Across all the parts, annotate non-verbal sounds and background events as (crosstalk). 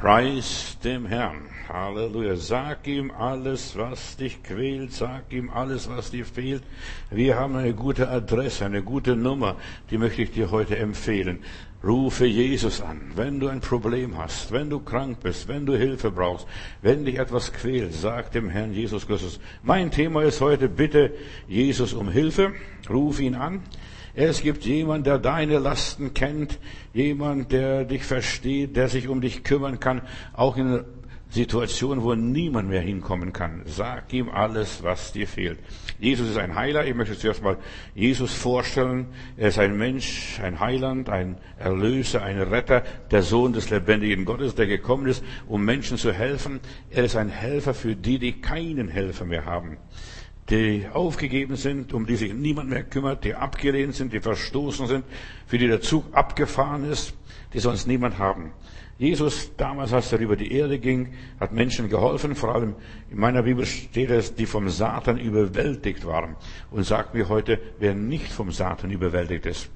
Preis dem Herrn. Halleluja. Sag ihm alles, was dich quält. Sag ihm alles, was dir fehlt. Wir haben eine gute Adresse, eine gute Nummer. Die möchte ich dir heute empfehlen. Rufe Jesus an. Wenn du ein Problem hast, wenn du krank bist, wenn du Hilfe brauchst, wenn dich etwas quält, sag dem Herrn Jesus Christus. Mein Thema ist heute, bitte Jesus um Hilfe. Ruf ihn an. Es gibt jemand, der deine Lasten kennt, jemand, der dich versteht, der sich um dich kümmern kann, auch in Situationen, wo niemand mehr hinkommen kann. Sag ihm alles, was dir fehlt. Jesus ist ein Heiler. Ich möchte zuerst mal Jesus vorstellen. Er ist ein Mensch, ein Heiland, ein Erlöser, ein Retter, der Sohn des lebendigen Gottes, der gekommen ist, um Menschen zu helfen. Er ist ein Helfer für die, die keinen Helfer mehr haben die aufgegeben sind, um die sich niemand mehr kümmert, die abgelehnt sind, die verstoßen sind, für die der Zug abgefahren ist, die sonst niemand haben. Jesus, damals, als er über die Erde ging, hat Menschen geholfen, vor allem in meiner Bibel steht es, die vom Satan überwältigt waren. Und sagt mir heute, wer nicht vom Satan überwältigt ist.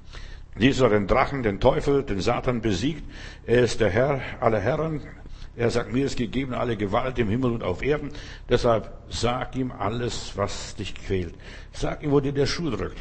Jesus hat den Drachen, den Teufel, den Satan besiegt. Er ist der Herr aller Herren, er sagt, mir ist gegeben alle Gewalt im Himmel und auf Erden. Deshalb sag ihm alles, was dich quält. Sag ihm, wo dir der Schuh drückt.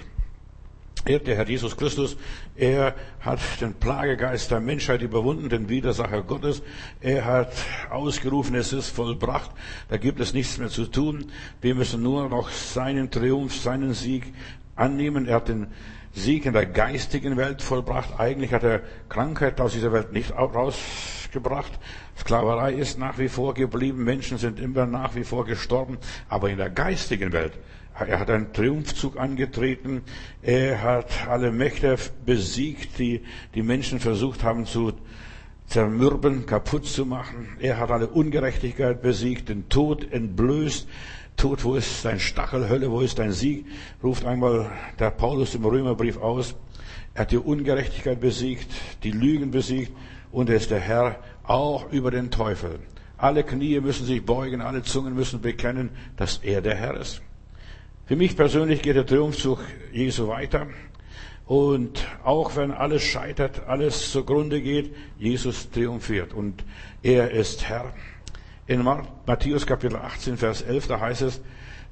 Er, der Herr Jesus Christus, er hat den Plagegeist der Menschheit überwunden, den Widersacher Gottes. Er hat ausgerufen, es ist vollbracht. Da gibt es nichts mehr zu tun. Wir müssen nur noch seinen Triumph, seinen Sieg annehmen. Er hat den Sieg in der geistigen Welt vollbracht. Eigentlich hat er Krankheit aus dieser Welt nicht rausgebracht. Sklaverei ist nach wie vor geblieben. Menschen sind immer nach wie vor gestorben. Aber in der geistigen Welt, er hat einen Triumphzug angetreten. Er hat alle Mächte besiegt, die die Menschen versucht haben zu zermürben, kaputt zu machen. Er hat alle Ungerechtigkeit besiegt, den Tod entblößt. Tod, wo ist dein Stachel, Hölle, wo ist dein Sieg? Ruft einmal der Paulus im Römerbrief aus. Er hat die Ungerechtigkeit besiegt, die Lügen besiegt und er ist der Herr auch über den Teufel. Alle Knie müssen sich beugen, alle Zungen müssen bekennen, dass er der Herr ist. Für mich persönlich geht der Triumphzug Jesu weiter. Und auch wenn alles scheitert, alles zugrunde geht, Jesus triumphiert und er ist Herr. In Matthäus Kapitel 18, Vers 11, da heißt es,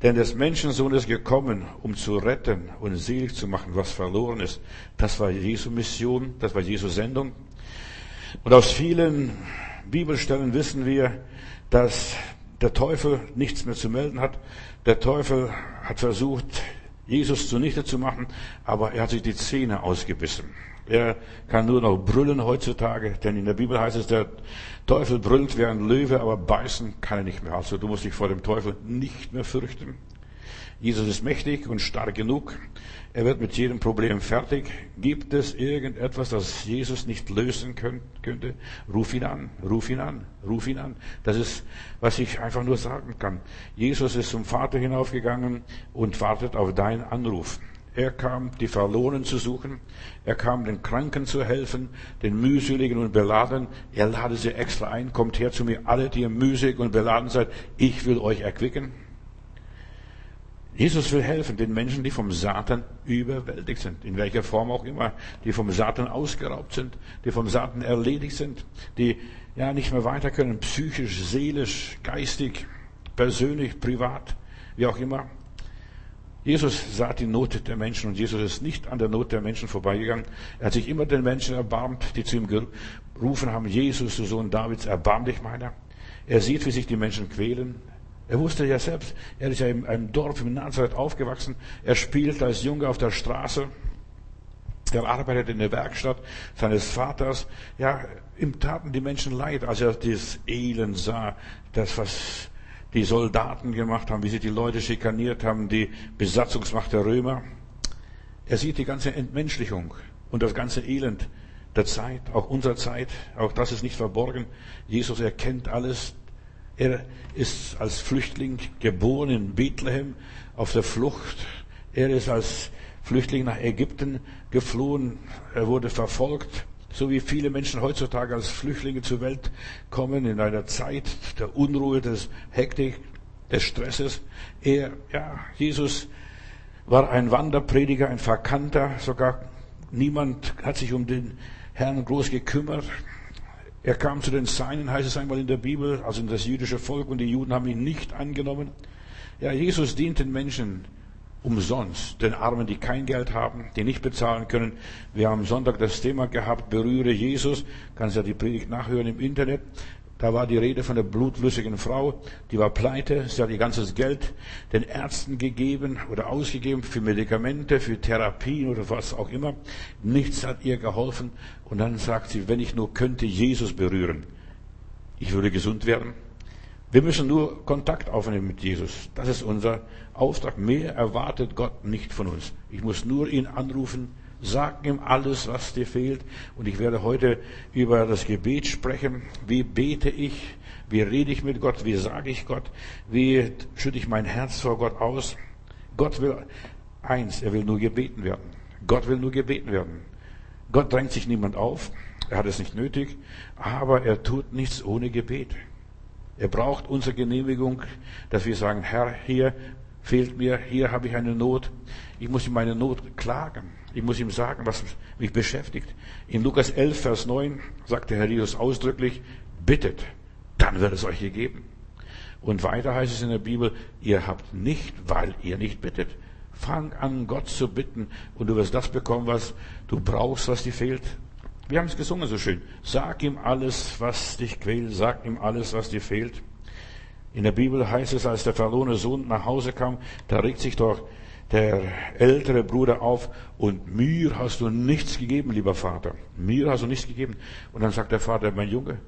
denn des Menschensohn ist gekommen, um zu retten und selig zu machen, was verloren ist. Das war Jesu Mission, das war Jesu Sendung. Und aus vielen Bibelstellen wissen wir, dass der Teufel nichts mehr zu melden hat. Der Teufel hat versucht, Jesus zunichte zu machen, aber er hat sich die Zähne ausgebissen. Er kann nur noch brüllen heutzutage, denn in der Bibel heißt es, der Teufel brüllt wie ein Löwe, aber beißen kann er nicht mehr. Also du musst dich vor dem Teufel nicht mehr fürchten. Jesus ist mächtig und stark genug. Er wird mit jedem Problem fertig. Gibt es irgendetwas, das Jesus nicht lösen könnte? Ruf ihn an, ruf ihn an, ruf ihn an. Das ist, was ich einfach nur sagen kann. Jesus ist zum Vater hinaufgegangen und wartet auf deinen Anruf. Er kam, die Verlorenen zu suchen. Er kam, den Kranken zu helfen, den mühseligen und beladen. Er lade sie extra ein. Kommt her zu mir, alle, die ihr mühselig und beladen seid. Ich will euch erquicken. Jesus will helfen den Menschen, die vom Satan überwältigt sind, in welcher Form auch immer, die vom Satan ausgeraubt sind, die vom Satan erledigt sind, die ja nicht mehr weiter können, psychisch, seelisch, geistig, persönlich, privat, wie auch immer. Jesus sah die Not der Menschen und Jesus ist nicht an der Not der Menschen vorbeigegangen. Er hat sich immer den Menschen erbarmt, die zu ihm gerufen haben, Jesus, du Sohn Davids, erbarm dich meiner. Er sieht, wie sich die Menschen quälen. Er wusste ja selbst, er ist ja in einem Dorf in Nazareth aufgewachsen. Er spielt als Junge auf der Straße. Er arbeitet in der Werkstatt seines Vaters. Ja, ihm taten die Menschen leid, als er dieses Elend sah, das, was die Soldaten gemacht haben, wie sie die Leute schikaniert haben, die Besatzungsmacht der Römer. Er sieht die ganze Entmenschlichung und das ganze Elend der Zeit, auch unserer Zeit, auch das ist nicht verborgen. Jesus erkennt alles. Er ist als Flüchtling geboren in Bethlehem auf der Flucht. Er ist als Flüchtling nach Ägypten geflohen. Er wurde verfolgt so wie viele Menschen heutzutage als Flüchtlinge zur Welt kommen in einer Zeit der Unruhe, des Hektik, des Stresses. Er, ja, Jesus war ein Wanderprediger, ein Verkannter, sogar niemand hat sich um den Herrn groß gekümmert. Er kam zu den Seinen, heißt es einmal in der Bibel, also in das jüdische Volk, und die Juden haben ihn nicht angenommen. Ja, Jesus dient den Menschen umsonst, den Armen, die kein Geld haben, die nicht bezahlen können. Wir haben Sonntag das Thema gehabt, berühre Jesus. Kannst ja die Predigt nachhören im Internet. Da war die Rede von der blutflüssigen Frau, die war pleite, sie hat ihr ganzes Geld den Ärzten gegeben oder ausgegeben für Medikamente, für Therapien oder was auch immer. Nichts hat ihr geholfen. Und dann sagt sie, wenn ich nur könnte Jesus berühren, ich würde gesund werden. Wir müssen nur Kontakt aufnehmen mit Jesus. Das ist unser Auftrag. Mehr erwartet Gott nicht von uns. Ich muss nur ihn anrufen, Sag ihm alles, was dir fehlt. Und ich werde heute über das Gebet sprechen. Wie bete ich? Wie rede ich mit Gott? Wie sage ich Gott? Wie schütte ich mein Herz vor Gott aus? Gott will eins, er will nur gebeten werden. Gott will nur gebeten werden. Gott drängt sich niemand auf. Er hat es nicht nötig. Aber er tut nichts ohne Gebet. Er braucht unsere Genehmigung, dass wir sagen, Herr, hier fehlt mir, hier habe ich eine Not. Ich muss ihm meine Not klagen. Ich muss ihm sagen, was mich beschäftigt. In Lukas 11, Vers 9 sagt der Herr Jesus ausdrücklich, bittet, dann wird es euch gegeben. Und weiter heißt es in der Bibel, ihr habt nicht, weil ihr nicht bittet. Fang an, Gott zu bitten und du wirst das bekommen, was du brauchst, was dir fehlt. Wir haben es gesungen so schön. Sag ihm alles, was dich quält. Sag ihm alles, was dir fehlt. In der Bibel heißt es, als der verlorene Sohn nach Hause kam, da regt sich doch der ältere Bruder auf und mir hast du nichts gegeben, lieber Vater. Mir hast du nichts gegeben. Und dann sagt der Vater, mein Junge,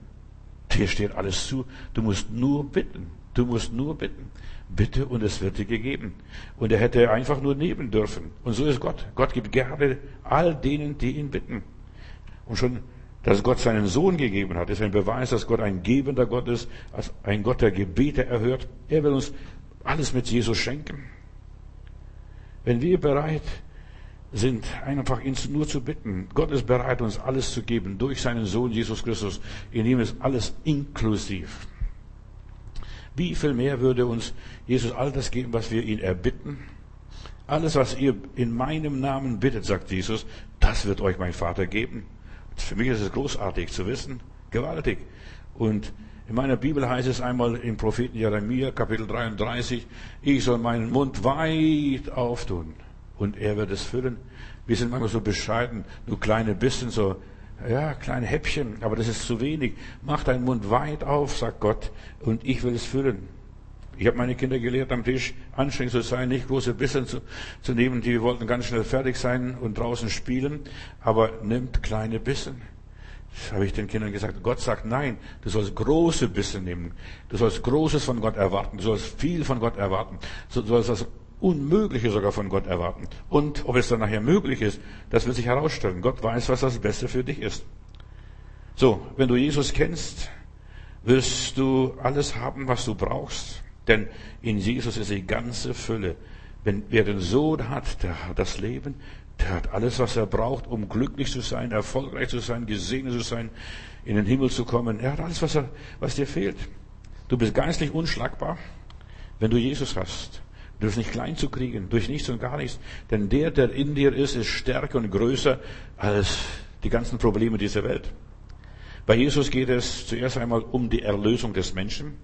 dir steht alles zu. Du musst nur bitten. Du musst nur bitten. Bitte und es wird dir gegeben. Und er hätte einfach nur nehmen dürfen. Und so ist Gott. Gott gibt gerne all denen, die ihn bitten. Und schon, dass Gott seinen Sohn gegeben hat, ist ein Beweis, dass Gott ein gebender Gott ist, als ein Gott, der Gebete erhört. Er will uns alles mit Jesus schenken. Wenn wir bereit sind, einfach ihn nur zu bitten, Gott ist bereit, uns alles zu geben durch seinen Sohn Jesus Christus. In ihm ist alles inklusiv. Wie viel mehr würde uns Jesus all das geben, was wir ihn erbitten? Alles, was ihr in meinem Namen bittet, sagt Jesus, das wird euch mein Vater geben. Für mich ist es großartig zu wissen, gewaltig. Und in meiner Bibel heißt es einmal im Propheten Jeremia, Kapitel 33, ich soll meinen Mund weit auftun und er wird es füllen. Wir sind manchmal so bescheiden, nur kleine bisschen, so, ja, kleine Häppchen, aber das ist zu wenig. Mach deinen Mund weit auf, sagt Gott, und ich will es füllen. Ich habe meine Kinder gelehrt, am Tisch anstrengend zu sein, nicht große Bissen zu, zu nehmen, die wollten ganz schnell fertig sein und draußen spielen, aber nimmt kleine Bissen. Habe ich den Kindern gesagt. Gott sagt, nein, du sollst große Bisse nehmen. Du sollst Großes von Gott erwarten. Du sollst viel von Gott erwarten. Du sollst das Unmögliche sogar von Gott erwarten. Und ob es dann nachher möglich ist, das wird sich herausstellen. Gott weiß, was das Beste für dich ist. So, wenn du Jesus kennst, wirst du alles haben, was du brauchst. Denn in Jesus ist die ganze Fülle. Wenn wer den Sohn hat, der hat das Leben, der hat alles, was er braucht, um glücklich zu sein, erfolgreich zu sein, gesegnet zu sein, in den Himmel zu kommen. Er hat alles, was, er, was dir fehlt. Du bist geistlich unschlagbar, wenn du Jesus hast. Du bist nicht klein zu kriegen, durch nichts und gar nichts. Denn der, der in dir ist, ist stärker und größer als die ganzen Probleme dieser Welt. Bei Jesus geht es zuerst einmal um die Erlösung des Menschen.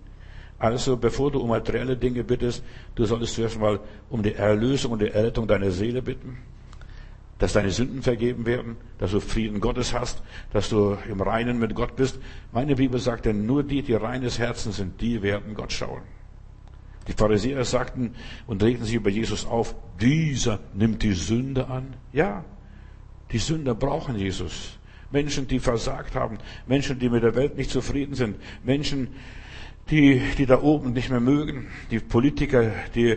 Also bevor du um materielle Dinge bittest, du solltest zuerst einmal um die Erlösung und die Errettung deiner Seele bitten dass deine Sünden vergeben werden, dass du Frieden Gottes hast, dass du im Reinen mit Gott bist. Meine Bibel sagt denn, nur die, die reines Herzen sind, die werden Gott schauen. Die Pharisäer sagten und regten sich über Jesus auf, dieser nimmt die Sünde an. Ja, die Sünder brauchen Jesus. Menschen, die versagt haben, Menschen, die mit der Welt nicht zufrieden sind, Menschen, die, die da oben nicht mehr mögen, die Politiker, die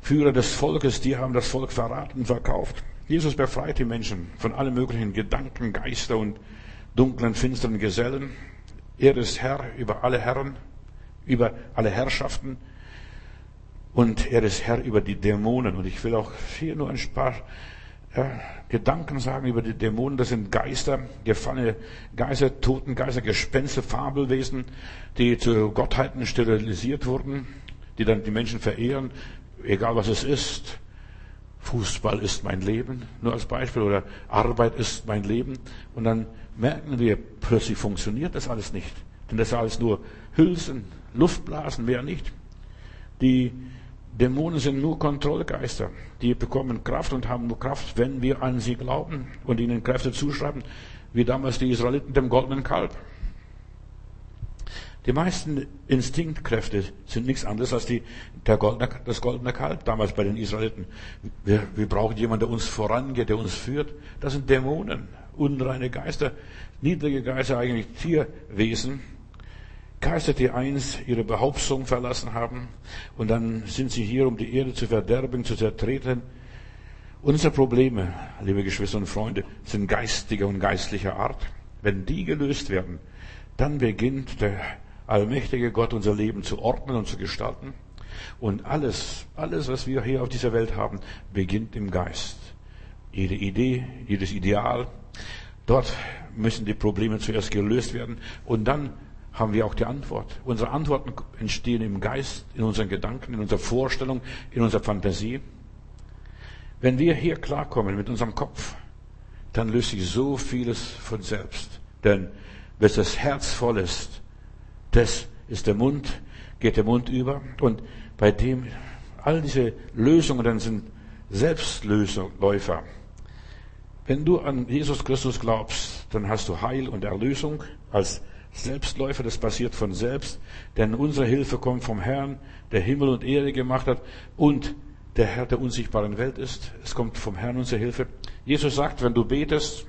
Führer des Volkes, die haben das Volk verraten, verkauft. Jesus befreit die Menschen von allen möglichen Gedanken, Geister und dunklen, finsteren Gesellen. Er ist Herr über alle Herren, über alle Herrschaften. Und er ist Herr über die Dämonen. Und ich will auch hier nur ein paar ja, Gedanken sagen über die Dämonen. Das sind Geister, gefallene Geister, Totengeister, Gespenster, Fabelwesen, die zu Gottheiten sterilisiert wurden, die dann die Menschen verehren, egal was es ist Fußball ist mein Leben, nur als Beispiel, oder Arbeit ist mein Leben. Und dann merken wir, plötzlich funktioniert das alles nicht. Denn das ist alles nur Hülsen, Luftblasen, mehr nicht. Die Dämonen sind nur Kontrollgeister. Die bekommen Kraft und haben nur Kraft, wenn wir an sie glauben und ihnen Kräfte zuschreiben, wie damals die Israeliten dem goldenen Kalb. Die meisten Instinktkräfte sind nichts anderes als die, der goldene, das goldene Kalb damals bei den Israeliten. Wir, wir brauchen jemanden, der uns vorangeht, der uns führt. Das sind Dämonen, unreine Geister, niedrige Geister, eigentlich Tierwesen. Geister, die eins ihre Behauptung verlassen haben und dann sind sie hier, um die Erde zu verderben, zu zertreten. Unsere Probleme, liebe Geschwister und Freunde, sind geistiger und geistlicher Art. Wenn die gelöst werden, dann beginnt der allmächtige Gott unser Leben zu ordnen und zu gestalten. Und alles, alles, was wir hier auf dieser Welt haben, beginnt im Geist. Jede Idee, jedes Ideal, dort müssen die Probleme zuerst gelöst werden und dann haben wir auch die Antwort. Unsere Antworten entstehen im Geist, in unseren Gedanken, in unserer Vorstellung, in unserer Fantasie. Wenn wir hier klarkommen mit unserem Kopf, dann löst sich so vieles von selbst. Denn wenn das Herz voll ist, das ist der Mund, geht der Mund über. Und bei dem, all diese Lösungen dann sind Selbstläufer. Wenn du an Jesus Christus glaubst, dann hast du Heil und Erlösung als Selbstläufer, das passiert von selbst, denn unsere Hilfe kommt vom Herrn, der Himmel und Erde gemacht hat und der Herr der unsichtbaren Welt ist. Es kommt vom Herrn unsere Hilfe. Jesus sagt, wenn du betest,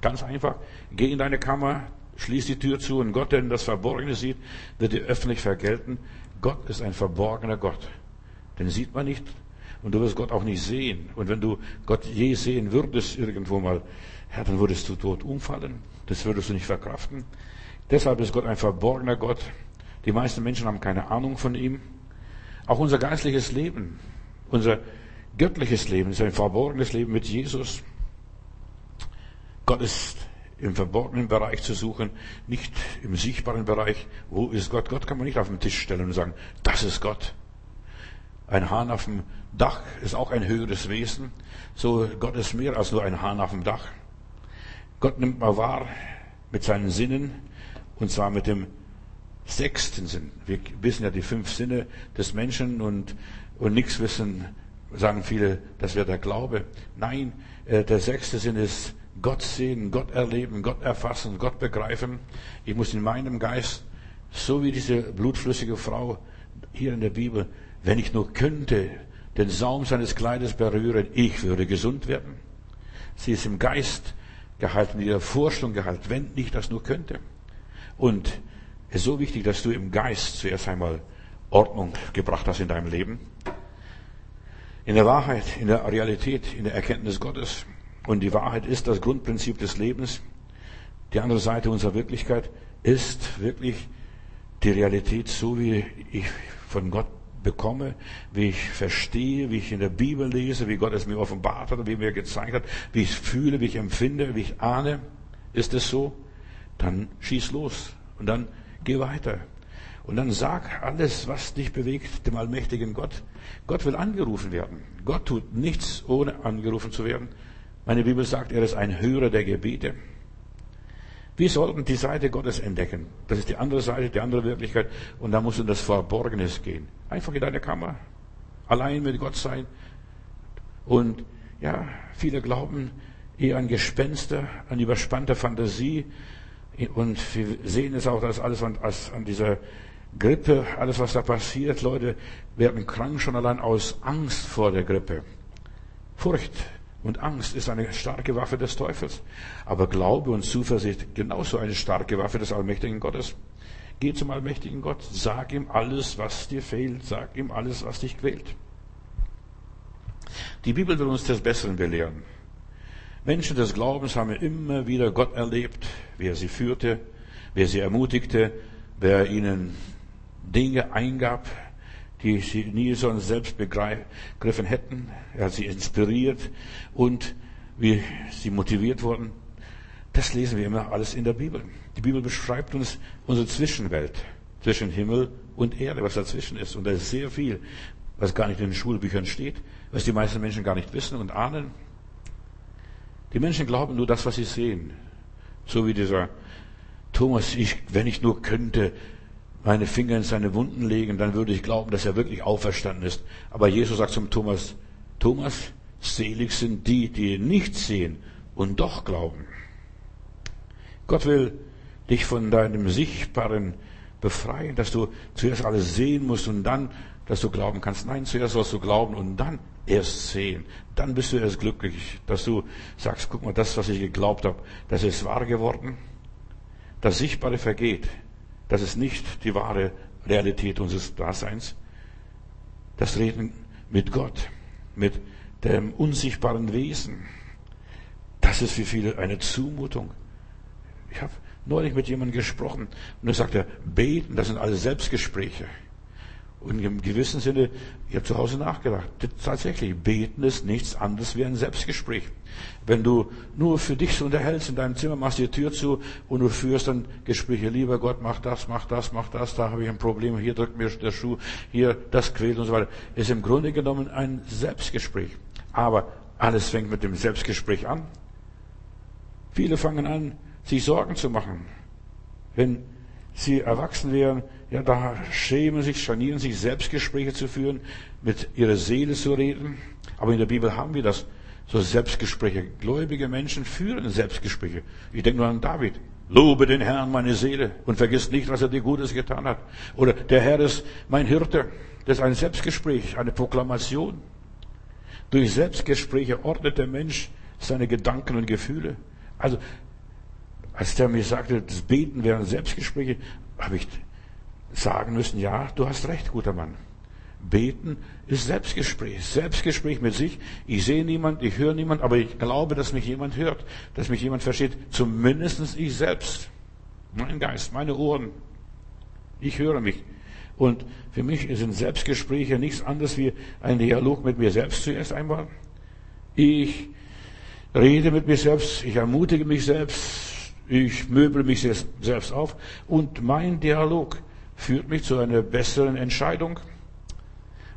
ganz einfach, geh in deine Kammer, Schließ die Tür zu und Gott, der in das Verborgene sieht, wird dir öffentlich vergelten. Gott ist ein verborgener Gott. Den sieht man nicht und du wirst Gott auch nicht sehen. Und wenn du Gott je sehen würdest irgendwo mal, ja, dann würdest du tot umfallen. Das würdest du nicht verkraften. Deshalb ist Gott ein verborgener Gott. Die meisten Menschen haben keine Ahnung von ihm. Auch unser geistliches Leben, unser göttliches Leben ist ein verborgenes Leben mit Jesus. Gott ist im verborgenen Bereich zu suchen, nicht im sichtbaren Bereich. Wo ist Gott? Gott kann man nicht auf den Tisch stellen und sagen, das ist Gott. Ein Hahn auf dem Dach ist auch ein höheres Wesen. So, Gott ist mehr als nur ein Hahn auf dem Dach. Gott nimmt mal wahr mit seinen Sinnen, und zwar mit dem sechsten Sinn. Wir wissen ja die fünf Sinne des Menschen und, und nichts wissen, sagen viele, das wäre der Glaube. Nein, äh, der sechste Sinn ist Gott sehen, Gott erleben, Gott erfassen, Gott begreifen. Ich muss in meinem Geist, so wie diese blutflüssige Frau hier in der Bibel, wenn ich nur könnte, den Saum seines Kleides berühren, ich würde gesund werden. Sie ist im Geist gehalten, in ihrer Vorstellung gehalten, wenn ich das nur könnte. Und es ist so wichtig, dass du im Geist zuerst einmal Ordnung gebracht hast in deinem Leben. In der Wahrheit, in der Realität, in der Erkenntnis Gottes. Und die Wahrheit ist das Grundprinzip des Lebens. Die andere Seite unserer Wirklichkeit ist wirklich die Realität, so wie ich von Gott bekomme, wie ich verstehe, wie ich in der Bibel lese, wie Gott es mir offenbart hat, wie er mir gezeigt hat, wie ich fühle, wie ich empfinde, wie ich ahne. Ist es so? Dann schieß los und dann geh weiter. Und dann sag alles, was dich bewegt, dem allmächtigen Gott. Gott will angerufen werden. Gott tut nichts, ohne angerufen zu werden. Meine Bibel sagt, er ist ein Hörer der Gebete. Wir sollten die Seite Gottes entdecken. Das ist die andere Seite, die andere Wirklichkeit. Und da musst du in das Verborgenes gehen. Einfach in deine Kammer. Allein mit Gott sein. Und ja, viele glauben eher an Gespenster, an überspannte Fantasie. Und wir sehen es auch, dass alles an, an dieser Grippe, alles was da passiert, Leute werden krank schon allein aus Angst vor der Grippe. Furcht und Angst ist eine starke Waffe des Teufels. Aber Glaube und Zuversicht genauso eine starke Waffe des allmächtigen Gottes. Geh zum allmächtigen Gott, sag ihm alles, was dir fehlt, sag ihm alles, was dich quält. Die Bibel will uns des Besseren belehren. Menschen des Glaubens haben immer wieder Gott erlebt, wie er sie führte, wer sie ermutigte, wer ihnen Dinge eingab, die sie nie sonst selbst begriffen hätten. Er hat sie inspiriert und wie sie motiviert wurden. Das lesen wir immer alles in der Bibel. Die Bibel beschreibt uns unsere Zwischenwelt zwischen Himmel und Erde, was dazwischen ist. Und da ist sehr viel. was gar nicht in den Schulbüchern steht, was die meisten Menschen gar nicht wissen und ahnen. Die Menschen glauben nur das, was sie sehen. So wie dieser Thomas, ich, wenn ich nur könnte, meine Finger in seine Wunden legen, dann würde ich glauben, dass er wirklich auferstanden ist. Aber Jesus sagt zum Thomas, Thomas, selig sind die, die nicht sehen und doch glauben. Gott will dich von deinem Sichtbaren befreien, dass du zuerst alles sehen musst und dann, dass du glauben kannst. Nein, zuerst sollst du glauben und dann erst sehen. Dann bist du erst glücklich, dass du sagst, guck mal, das, was ich geglaubt habe, das ist wahr geworden. Das Sichtbare vergeht. Das ist nicht die wahre Realität unseres Daseins. Das Reden mit Gott, mit dem unsichtbaren Wesen, das ist für viele eine Zumutung. Ich habe neulich mit jemandem gesprochen und er sagte, beten, das sind alles Selbstgespräche. Und im gewissen Sinne, ich habe zu Hause nachgedacht, tatsächlich, beten ist nichts anderes wie ein Selbstgespräch. Wenn du nur für dich so unterhältst in deinem Zimmer, machst die Tür zu und du führst dann Gespräche, lieber Gott, mach das, mach das, mach das, da habe ich ein Problem, hier drückt mir der Schuh, hier das quält und so weiter, ist im Grunde genommen ein Selbstgespräch. Aber alles fängt mit dem Selbstgespräch an. Viele fangen an, sich Sorgen zu machen. Wenn sie erwachsen wären, ja, da schämen sich, scharnieren sich, Selbstgespräche zu führen, mit ihrer Seele zu reden. Aber in der Bibel haben wir das, so Selbstgespräche. Gläubige Menschen führen Selbstgespräche. Ich denke nur an David. Lobe den Herrn, meine Seele, und vergiss nicht, was er dir Gutes getan hat. Oder der Herr ist mein Hirte. Das ist ein Selbstgespräch, eine Proklamation. Durch Selbstgespräche ordnet der Mensch seine Gedanken und Gefühle. Also, als der mir sagte, das Beten wären Selbstgespräche, habe ich sagen müssen, ja, du hast recht, guter Mann. Beten ist Selbstgespräch, Selbstgespräch mit sich. Ich sehe niemand, ich höre niemand, aber ich glaube, dass mich jemand hört, dass mich jemand versteht. Zumindest ich selbst, mein Geist, meine Ohren. Ich höre mich. Und für mich sind Selbstgespräche nichts anderes wie ein Dialog mit mir selbst zuerst einmal. Ich rede mit mir selbst, ich ermutige mich selbst, ich möbel mich selbst auf und mein Dialog führt mich zu einer besseren Entscheidung.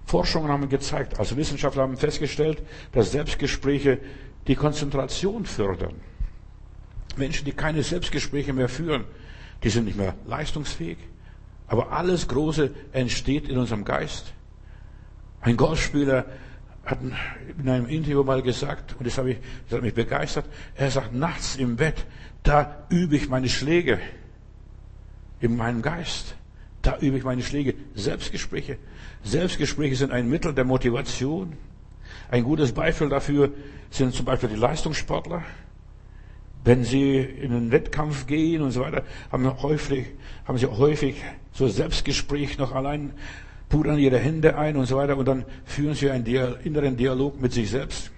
Forschungen haben gezeigt, also Wissenschaftler haben festgestellt, dass Selbstgespräche die Konzentration fördern. Menschen, die keine Selbstgespräche mehr führen, die sind nicht mehr leistungsfähig. Aber alles Große entsteht in unserem Geist. Ein Golfspieler hat in einem Interview mal gesagt, und das, habe ich, das hat mich begeistert, er sagt, nachts im Bett, da übe ich meine Schläge in meinem Geist. Da übe ich meine Schläge. Selbstgespräche. Selbstgespräche sind ein Mittel der Motivation. Ein gutes Beispiel dafür sind zum Beispiel die Leistungssportler. Wenn sie in einen Wettkampf gehen und so weiter, haben, häufig, haben sie häufig so Selbstgespräch noch allein, pudern ihre Hände ein und so weiter und dann führen sie einen inneren Dialog mit sich selbst.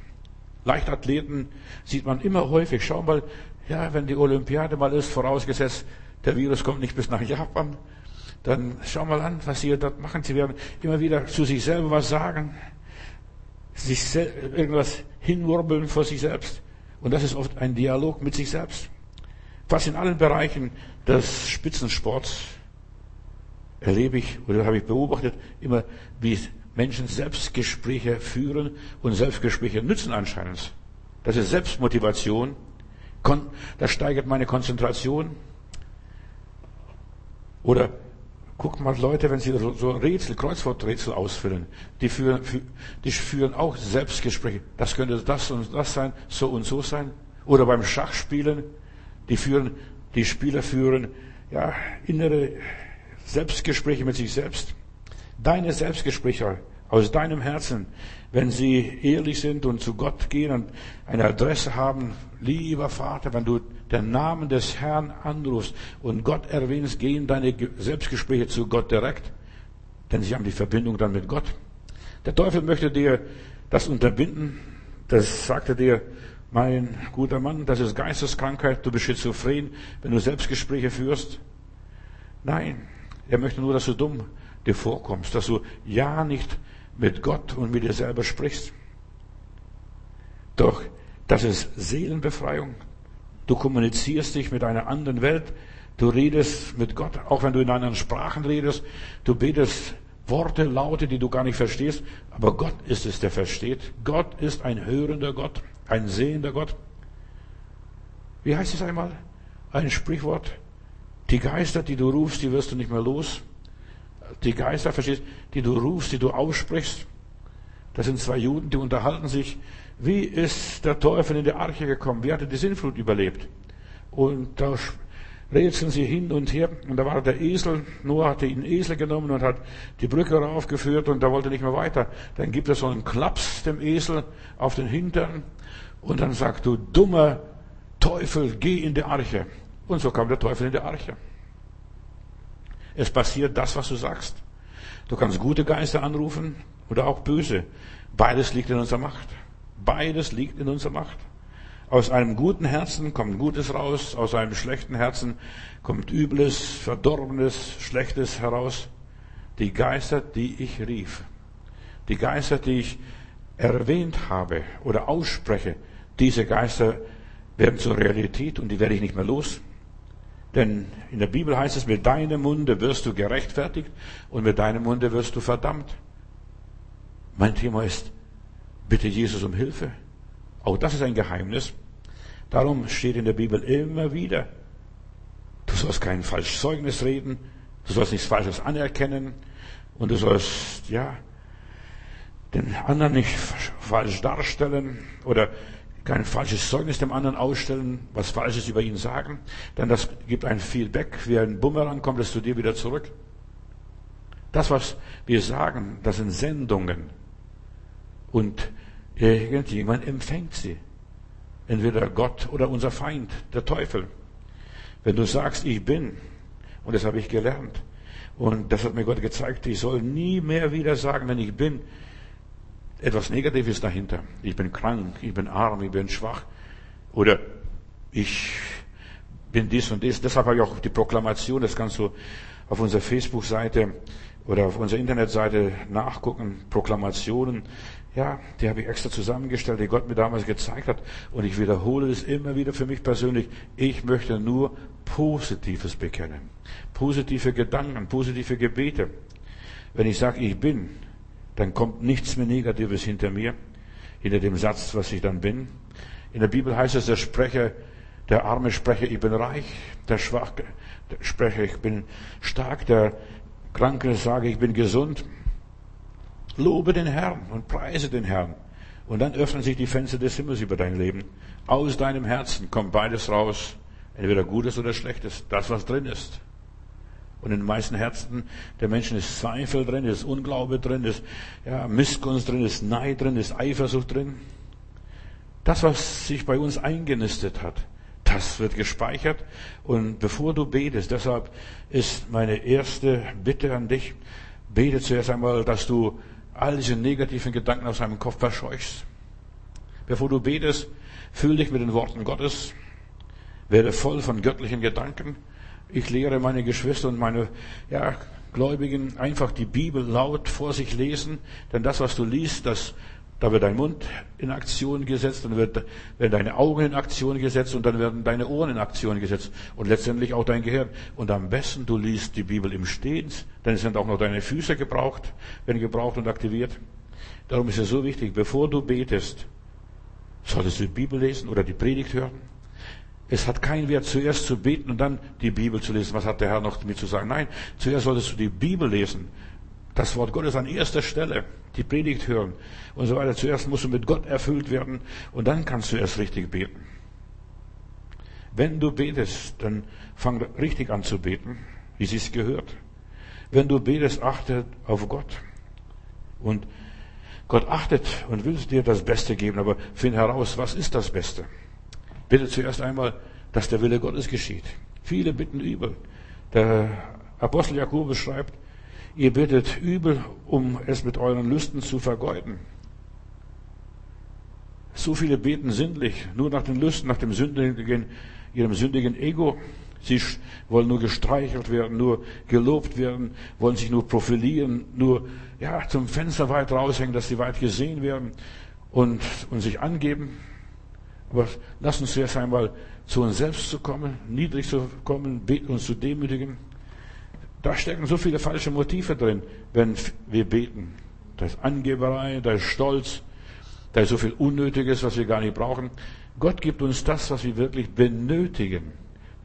Leichtathleten sieht man immer häufig. Schau mal, ja, wenn die Olympiade mal ist, vorausgesetzt, der Virus kommt nicht bis nach Japan, dann schau mal an, was sie dort machen. Sie werden immer wieder zu sich selber was sagen, sich irgendwas hinwurbeln vor sich selbst. Und das ist oft ein Dialog mit sich selbst. Fast in allen Bereichen des Spitzensports erlebe ich oder habe ich beobachtet immer, wie Menschen Selbstgespräche führen und Selbstgespräche nützen anscheinend. Das ist Selbstmotivation. Das steigert meine Konzentration. Oder Guck mal, Leute, wenn sie so Rätsel, Kreuzworträtsel ausfüllen, die führen, die führen auch Selbstgespräche. Das könnte das und das sein, so und so sein. Oder beim Schachspielen, die führen, die Spieler führen, ja, innere Selbstgespräche mit sich selbst. Deine Selbstgespräche aus deinem Herzen, wenn sie ehrlich sind und zu Gott gehen und eine Adresse haben, lieber Vater, wenn du den Namen des Herrn anrufst und Gott erwähnst, gehen deine Selbstgespräche zu Gott direkt, denn sie haben die Verbindung dann mit Gott. Der Teufel möchte dir das unterbinden, das sagte dir, mein guter Mann, das ist Geisteskrankheit, du bist schizophren, wenn du Selbstgespräche führst. Nein, er möchte nur, dass du dumm dir vorkommst, dass du ja nicht mit Gott und mit dir selber sprichst. Doch das ist Seelenbefreiung. Du kommunizierst dich mit einer anderen Welt. Du redest mit Gott, auch wenn du in anderen Sprachen redest. Du betest Worte, Laute, die du gar nicht verstehst. Aber Gott ist es, der versteht. Gott ist ein hörender Gott, ein sehender Gott. Wie heißt es einmal? Ein Sprichwort. Die Geister, die du rufst, die wirst du nicht mehr los. Die Geister, verstehst, die du rufst, die du aussprichst. Das sind zwei Juden, die unterhalten sich. Wie ist der Teufel in die Arche gekommen? Wie hat er die Sinnflut überlebt? Und da rätseln sie hin und her. Und da war der Esel. Noah hatte ihn Esel genommen und hat die Brücke raufgeführt und da wollte nicht mehr weiter. Dann gibt er so einen Klaps dem Esel auf den Hintern und dann sagt du, dummer Teufel, geh in die Arche. Und so kam der Teufel in die Arche. Es passiert das, was du sagst. Du kannst gute Geister anrufen oder auch böse. Beides liegt in unserer Macht. Beides liegt in unserer Macht. Aus einem guten Herzen kommt Gutes raus, aus einem schlechten Herzen kommt Übles, Verdorbenes, Schlechtes heraus. Die Geister, die ich rief, die Geister, die ich erwähnt habe oder ausspreche, diese Geister werden zur Realität und die werde ich nicht mehr los. Denn in der Bibel heißt es, mit deinem Munde wirst du gerechtfertigt und mit deinem Munde wirst du verdammt. Mein Thema ist, bitte Jesus um Hilfe. Auch das ist ein Geheimnis. Darum steht in der Bibel immer wieder, du sollst kein falsches Zeugnis reden, du sollst nichts Falsches anerkennen und du sollst, ja, den anderen nicht falsch darstellen oder kein falsches Zeugnis dem anderen ausstellen, was Falsches über ihn sagen, denn das gibt ein Feedback, wie ein Bumerang kommt es zu dir wieder zurück. Das, was wir sagen, das sind Sendungen. Und irgendjemand empfängt sie. Entweder Gott oder unser Feind, der Teufel. Wenn du sagst, ich bin, und das habe ich gelernt, und das hat mir Gott gezeigt, ich soll nie mehr wieder sagen, wenn ich bin, etwas Negatives dahinter. Ich bin krank, ich bin arm, ich bin schwach. Oder ich bin dies und das. Deshalb habe ich auch die Proklamation, das kannst du auf unserer Facebook-Seite oder auf unserer Internetseite nachgucken. Proklamationen, ja, die habe ich extra zusammengestellt, die Gott mir damals gezeigt hat. Und ich wiederhole es immer wieder für mich persönlich. Ich möchte nur Positives bekennen. Positive Gedanken, positive Gebete. Wenn ich sage, ich bin, dann kommt nichts mehr Negatives hinter mir, hinter dem Satz, was ich dann bin. In der Bibel heißt es, der Sprecher, der arme Sprecher, ich bin reich, der schwache Sprecher, ich bin stark, der Kranke sage, ich bin gesund. Lobe den Herrn und preise den Herrn. Und dann öffnen sich die Fenster des Himmels über dein Leben. Aus deinem Herzen kommt beides raus. Entweder Gutes oder Schlechtes. Das, was drin ist. Und in den meisten Herzen der Menschen ist Zweifel drin, ist Unglaube drin, ist ja, Missgunst drin, ist Neid drin, ist Eifersucht drin. Das, was sich bei uns eingenistet hat, das wird gespeichert. Und bevor du betest, deshalb ist meine erste Bitte an dich, bete zuerst einmal, dass du all diese negativen Gedanken aus deinem Kopf verscheuchst. Bevor du betest, fühl dich mit den Worten Gottes, werde voll von göttlichen Gedanken. Ich lehre meine Geschwister und meine ja, Gläubigen einfach die Bibel laut vor sich lesen, denn das, was du liest, das, da wird dein Mund in Aktion gesetzt, dann wird, werden deine Augen in Aktion gesetzt und dann werden deine Ohren in Aktion gesetzt und letztendlich auch dein Gehirn. Und am besten du liest die Bibel im Stehen, denn es sind auch noch deine Füße gebraucht, werden gebraucht und aktiviert. Darum ist es so wichtig, bevor du betest, solltest du die Bibel lesen oder die Predigt hören. Es hat keinen Wert, zuerst zu beten und dann die Bibel zu lesen. Was hat der Herr noch mit zu sagen? Nein, zuerst solltest du die Bibel lesen. Das Wort Gottes an erster Stelle, die Predigt hören und so weiter. Zuerst musst du mit Gott erfüllt werden und dann kannst du erst richtig beten. Wenn du betest, dann fang richtig an zu beten, wie es gehört. Wenn du betest, achte auf Gott. Und Gott achtet und will dir das Beste geben, aber find heraus, was ist das Beste? Bitte zuerst einmal, dass der Wille Gottes geschieht. Viele bitten übel. Der Apostel Jakobus schreibt, ihr bittet übel, um es mit euren Lüsten zu vergeuden. So viele beten sinnlich, nur nach den Lüsten, nach dem sündigen, ihrem sündigen Ego. Sie wollen nur gestreichelt werden, nur gelobt werden, wollen sich nur profilieren, nur ja, zum Fenster weit raushängen, dass sie weit gesehen werden und, und sich angeben. Aber lass uns zuerst einmal zu uns selbst zu kommen, niedrig zu kommen, beten uns zu demütigen. Da stecken so viele falsche Motive drin, wenn wir beten. Da ist Angeberei, da ist Stolz, da ist so viel Unnötiges, was wir gar nicht brauchen. Gott gibt uns das, was wir wirklich benötigen.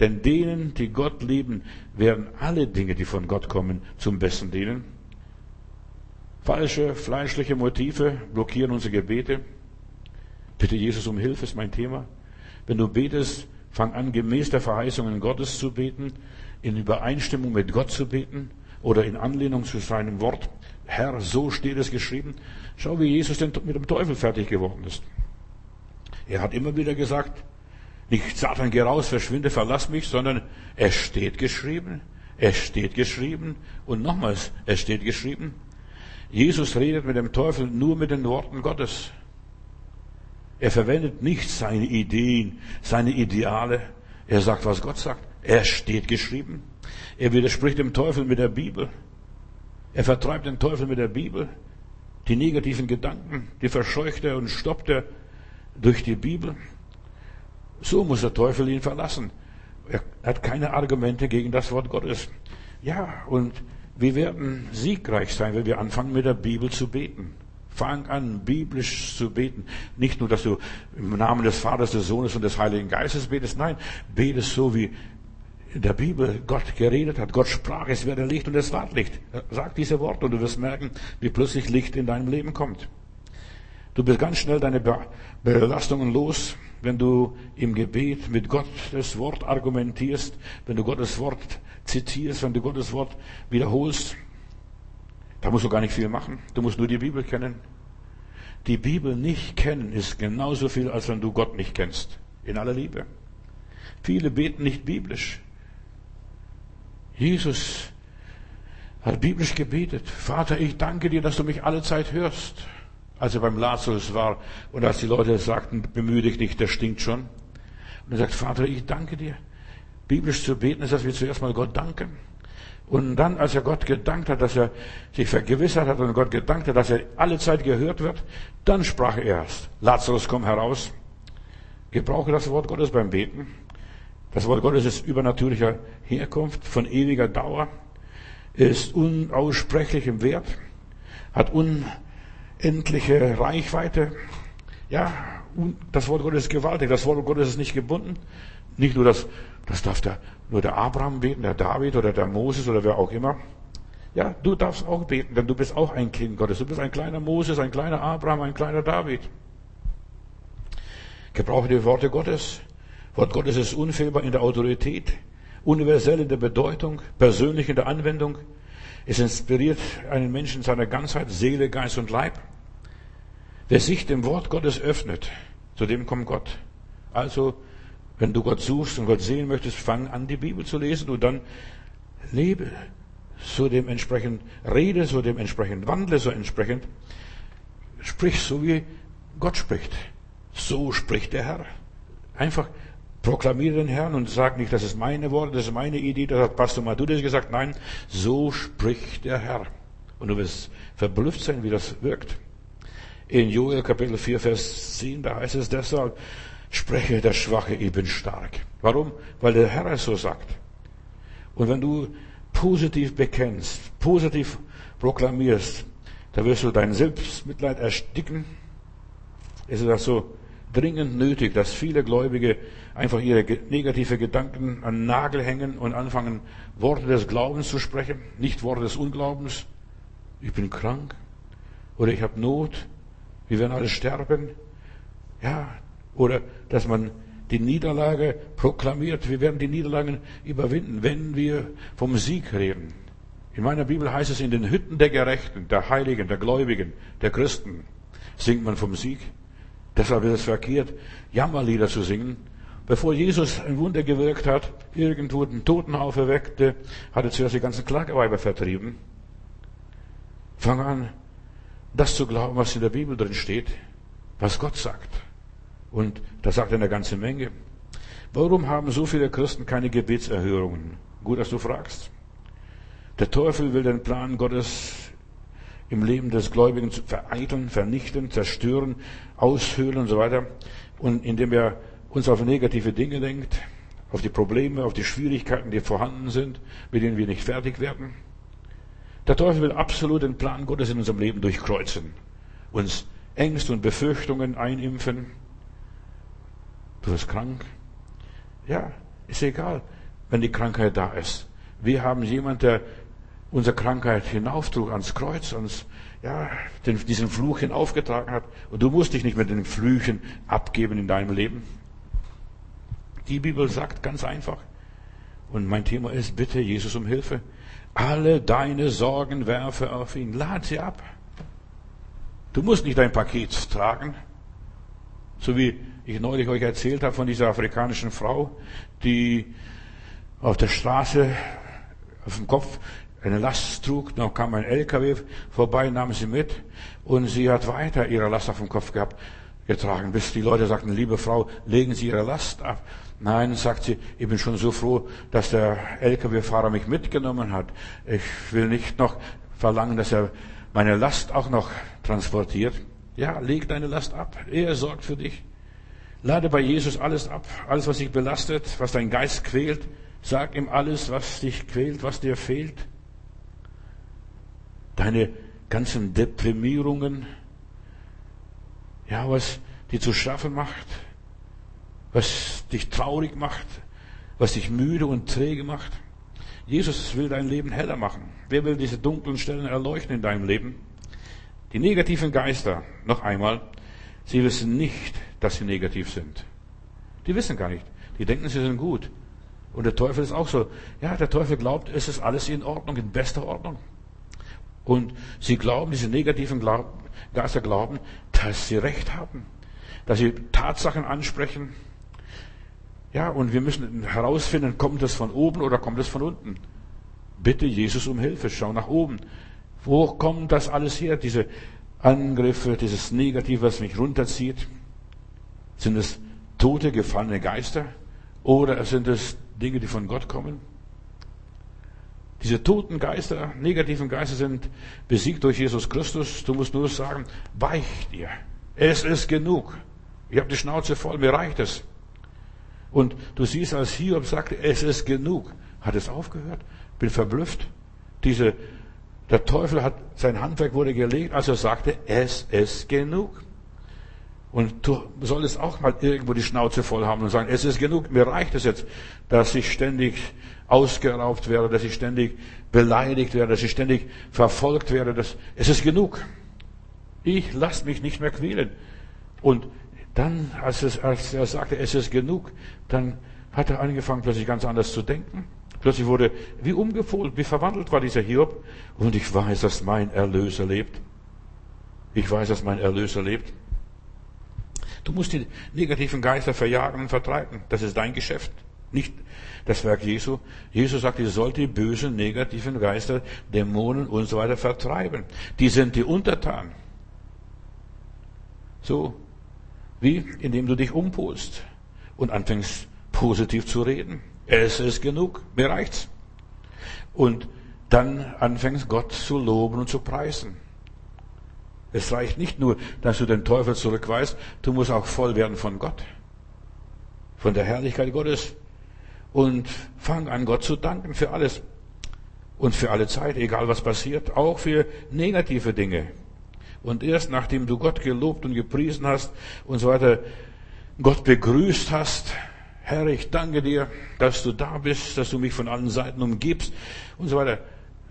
Denn denen, die Gott lieben, werden alle Dinge, die von Gott kommen, zum Besten dienen. Falsche, fleischliche Motive blockieren unsere Gebete. Bitte Jesus um Hilfe ist mein Thema. Wenn du betest, fang an, gemäß der Verheißungen Gottes zu beten, in Übereinstimmung mit Gott zu beten oder in Anlehnung zu seinem Wort. Herr, so steht es geschrieben. Schau, wie Jesus denn mit dem Teufel fertig geworden ist. Er hat immer wieder gesagt, nicht Satan, geh raus, verschwinde, verlass mich, sondern es steht geschrieben, es steht geschrieben und nochmals, es steht geschrieben. Jesus redet mit dem Teufel nur mit den Worten Gottes. Er verwendet nicht seine Ideen, seine Ideale. Er sagt, was Gott sagt. Er steht geschrieben. Er widerspricht dem Teufel mit der Bibel. Er vertreibt den Teufel mit der Bibel. Die negativen Gedanken, die verscheucht er und stoppt er durch die Bibel. So muss der Teufel ihn verlassen. Er hat keine Argumente gegen das Wort Gottes. Ja, und wir werden siegreich sein, wenn wir anfangen mit der Bibel zu beten. Fang an, biblisch zu beten. Nicht nur, dass du im Namen des Vaters, des Sohnes und des Heiligen Geistes betest. Nein, betest so, wie in der Bibel Gott geredet hat. Gott sprach, es werde Licht und es ward Licht. Sag diese Worte und du wirst merken, wie plötzlich Licht in deinem Leben kommt. Du bist ganz schnell deine Belastungen los, wenn du im Gebet mit Gottes Wort argumentierst, wenn du Gottes Wort zitierst, wenn du Gottes Wort wiederholst. Da musst du gar nicht viel machen. Du musst nur die Bibel kennen. Die Bibel nicht kennen ist genauso viel, als wenn du Gott nicht kennst. In aller Liebe. Viele beten nicht biblisch. Jesus hat biblisch gebetet. Vater, ich danke dir, dass du mich alle Zeit hörst. Als er beim Lazarus war und als die Leute sagten, bemühe dich nicht, der stinkt schon. Und er sagt, Vater, ich danke dir. Biblisch zu beten ist, dass wir zuerst mal Gott danken. Und dann, als er Gott gedankt hat, dass er sich vergewissert hat und Gott gedankt hat, dass er alle Zeit gehört wird, dann sprach er erst, Lazarus, komm heraus. Gebrauche das Wort Gottes beim Beten. Das Wort Gottes ist übernatürlicher Herkunft, von ewiger Dauer, ist unaussprechlich im Wert, hat unendliche Reichweite. Ja, das Wort Gottes ist gewaltig, das Wort Gottes ist nicht gebunden. Nicht nur das, das darf der, nur der Abraham beten, der David oder der Moses oder wer auch immer. Ja, du darfst auch beten, denn du bist auch ein Kind Gottes. Du bist ein kleiner Moses, ein kleiner Abraham, ein kleiner David. Gebrauche die Worte Gottes. Wort Gottes ist unfehlbar in der Autorität, universell in der Bedeutung, persönlich in der Anwendung. Es inspiriert einen Menschen in seiner Ganzheit, Seele, Geist und Leib. Wer sich dem Wort Gottes öffnet, zu dem kommt Gott. Also wenn du Gott suchst und Gott sehen möchtest, fang an, die Bibel zu lesen und dann lebe so dementsprechend, rede so dementsprechend, wandle so entsprechend, sprich so wie Gott spricht. So spricht der Herr. Einfach proklamiere den Herrn und sag nicht, das ist meine Worte, das ist meine Idee, das hat Pastor Madudis gesagt. Nein, so spricht der Herr. Und du wirst verblüfft sein, wie das wirkt. In Joel Kapitel 4, Vers 10, da heißt es deshalb, spreche der Schwache, ich bin stark. Warum? Weil der Herr es so sagt. Und wenn du positiv bekennst, positiv proklamierst, da wirst du dein Selbstmitleid ersticken. Ist also dringend nötig, dass viele Gläubige einfach ihre negative Gedanken an den Nagel hängen und anfangen, Worte des Glaubens zu sprechen, nicht Worte des Unglaubens. Ich bin krank oder ich habe Not, wir werden alle sterben. Ja, oder dass man die Niederlage proklamiert. Wir werden die Niederlagen überwinden, wenn wir vom Sieg reden. In meiner Bibel heißt es, in den Hütten der Gerechten, der Heiligen, der Gläubigen, der Christen singt man vom Sieg. Deshalb ist es verkehrt, Jammerlieder zu singen. Bevor Jesus ein Wunder gewirkt hat, irgendwo den Totenhaufe weckte, hat er zuerst die ganzen Klageweiber vertrieben. Fang an, das zu glauben, was in der Bibel drin steht, was Gott sagt. Und das sagt eine ganze Menge. Warum haben so viele Christen keine Gebetserhörungen? Gut, dass du fragst. Der Teufel will den Plan Gottes im Leben des Gläubigen vereiteln, vernichten, zerstören, aushöhlen und so weiter. Und indem er uns auf negative Dinge denkt, auf die Probleme, auf die Schwierigkeiten, die vorhanden sind, mit denen wir nicht fertig werden. Der Teufel will absolut den Plan Gottes in unserem Leben durchkreuzen, uns Ängste und Befürchtungen einimpfen. Du bist krank. Ja, ist egal, wenn die Krankheit da ist. Wir haben jemand, der unsere Krankheit hinauftrug ans Kreuz, ans, ja, den, diesen Fluch hinaufgetragen hat. Und du musst dich nicht mit den Flüchen abgeben in deinem Leben. Die Bibel sagt ganz einfach. Und mein Thema ist, bitte Jesus um Hilfe. Alle deine Sorgen werfe auf ihn. Lad sie ab. Du musst nicht dein Paket tragen. So wie ich neulich euch erzählt habe von dieser afrikanischen Frau, die auf der Straße auf dem Kopf eine Last trug, dann kam ein LKW vorbei, nahm sie mit und sie hat weiter ihre Last auf dem Kopf gehabt, getragen, bis die Leute sagten, liebe Frau, legen Sie Ihre Last ab. Nein, sagt sie, ich bin schon so froh, dass der LKW-Fahrer mich mitgenommen hat. Ich will nicht noch verlangen, dass er meine Last auch noch transportiert. Ja, leg deine Last ab. Er sorgt für dich. Lade bei Jesus alles ab, alles, was dich belastet, was dein Geist quält. Sag ihm alles, was dich quält, was dir fehlt. Deine ganzen Deprimierungen, ja, was dir zu schaffen macht, was dich traurig macht, was dich müde und träge macht. Jesus will dein Leben heller machen. Wer will diese dunklen Stellen erleuchten in deinem Leben? Die negativen Geister, noch einmal, sie wissen nicht, dass sie negativ sind. Die wissen gar nicht. Die denken, sie sind gut. Und der Teufel ist auch so. Ja, der Teufel glaubt, es ist alles in Ordnung, in bester Ordnung. Und sie glauben, diese negativen Geister glauben, dass sie Recht haben. Dass sie Tatsachen ansprechen, ja, und wir müssen herausfinden, kommt es von oben oder kommt es von unten? Bitte Jesus um Hilfe, schau nach oben. Wo kommt das alles her? Diese Angriffe, dieses Negative, was mich runterzieht? Sind es tote, gefallene Geister? Oder sind es Dinge, die von Gott kommen? Diese toten Geister, negativen Geister sind besiegt durch Jesus Christus. Du musst nur sagen, weicht ihr. Es ist genug. Ich habe die Schnauze voll, mir reicht es. Und du siehst, als Hiob sagte, es ist genug, hat es aufgehört. Bin verblüfft. Diese, der Teufel hat, sein Handwerk wurde gelegt, als er sagte, es ist genug. Und du solltest auch mal irgendwo die Schnauze voll haben und sagen, es ist genug, mir reicht es jetzt, dass ich ständig ausgeraubt werde, dass ich ständig beleidigt werde, dass ich ständig verfolgt werde, dass, es ist genug. Ich lasse mich nicht mehr quälen. Und dann, als, es, als er sagte, es ist genug, dann hat er angefangen, plötzlich ganz anders zu denken. Plötzlich wurde wie umgepolt, wie verwandelt war dieser Hiob. Und ich weiß, dass mein Erlöser lebt. Ich weiß, dass mein Erlöser lebt. Du musst die negativen Geister verjagen und vertreiben. Das ist dein Geschäft. Nicht das Werk Jesu. Jesus sagt, ihr sollt die bösen, negativen Geister, Dämonen und so weiter vertreiben. Die sind die Untertanen. So, wie? Indem du dich umpolst und anfängst positiv zu reden. Es ist genug, mir reicht's. Und dann anfängst Gott zu loben und zu preisen. Es reicht nicht nur, dass du den Teufel zurückweist, du musst auch voll werden von Gott. Von der Herrlichkeit Gottes. Und fang an, Gott zu danken für alles. Und für alle Zeit, egal was passiert, auch für negative Dinge. Und erst nachdem du Gott gelobt und gepriesen hast und so weiter, Gott begrüßt hast, Herr, ich danke dir, dass du da bist, dass du mich von allen Seiten umgibst und so weiter.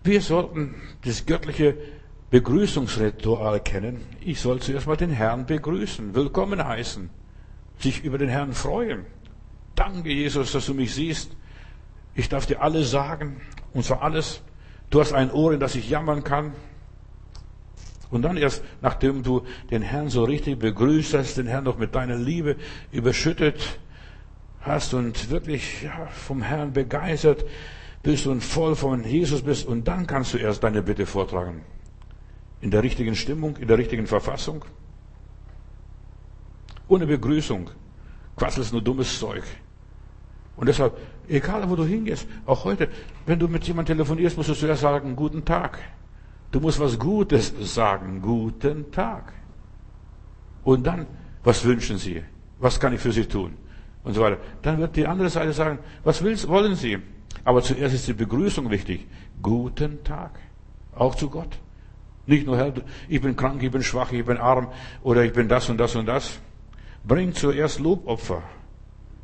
Wir sollten das göttliche Begrüßungsritual kennen. Ich soll zuerst mal den Herrn begrüßen, willkommen heißen, sich über den Herrn freuen. Danke, Jesus, dass du mich siehst. Ich darf dir alles sagen, und zwar alles. Du hast ein Ohr, in das ich jammern kann. Und dann erst, nachdem du den Herrn so richtig begrüßt hast, den Herrn noch mit deiner Liebe überschüttet hast und wirklich ja, vom Herrn begeistert bist und voll von Jesus bist, und dann kannst du erst deine Bitte vortragen. In der richtigen Stimmung, in der richtigen Verfassung. Ohne Begrüßung quasselst nur dummes Zeug. Und deshalb, egal wo du hingehst, auch heute, wenn du mit jemandem telefonierst, musst du zuerst sagen, guten Tag. Du musst was Gutes sagen. Guten Tag. Und dann, was wünschen Sie? Was kann ich für Sie tun? und so weiter. Dann wird die andere Seite sagen, was willst, wollen Sie? Aber zuerst ist die Begrüßung wichtig. Guten Tag. Auch zu Gott. Nicht nur, Herr, ich bin krank, ich bin schwach, ich bin arm oder ich bin das und das und das. Bring zuerst Lobopfer.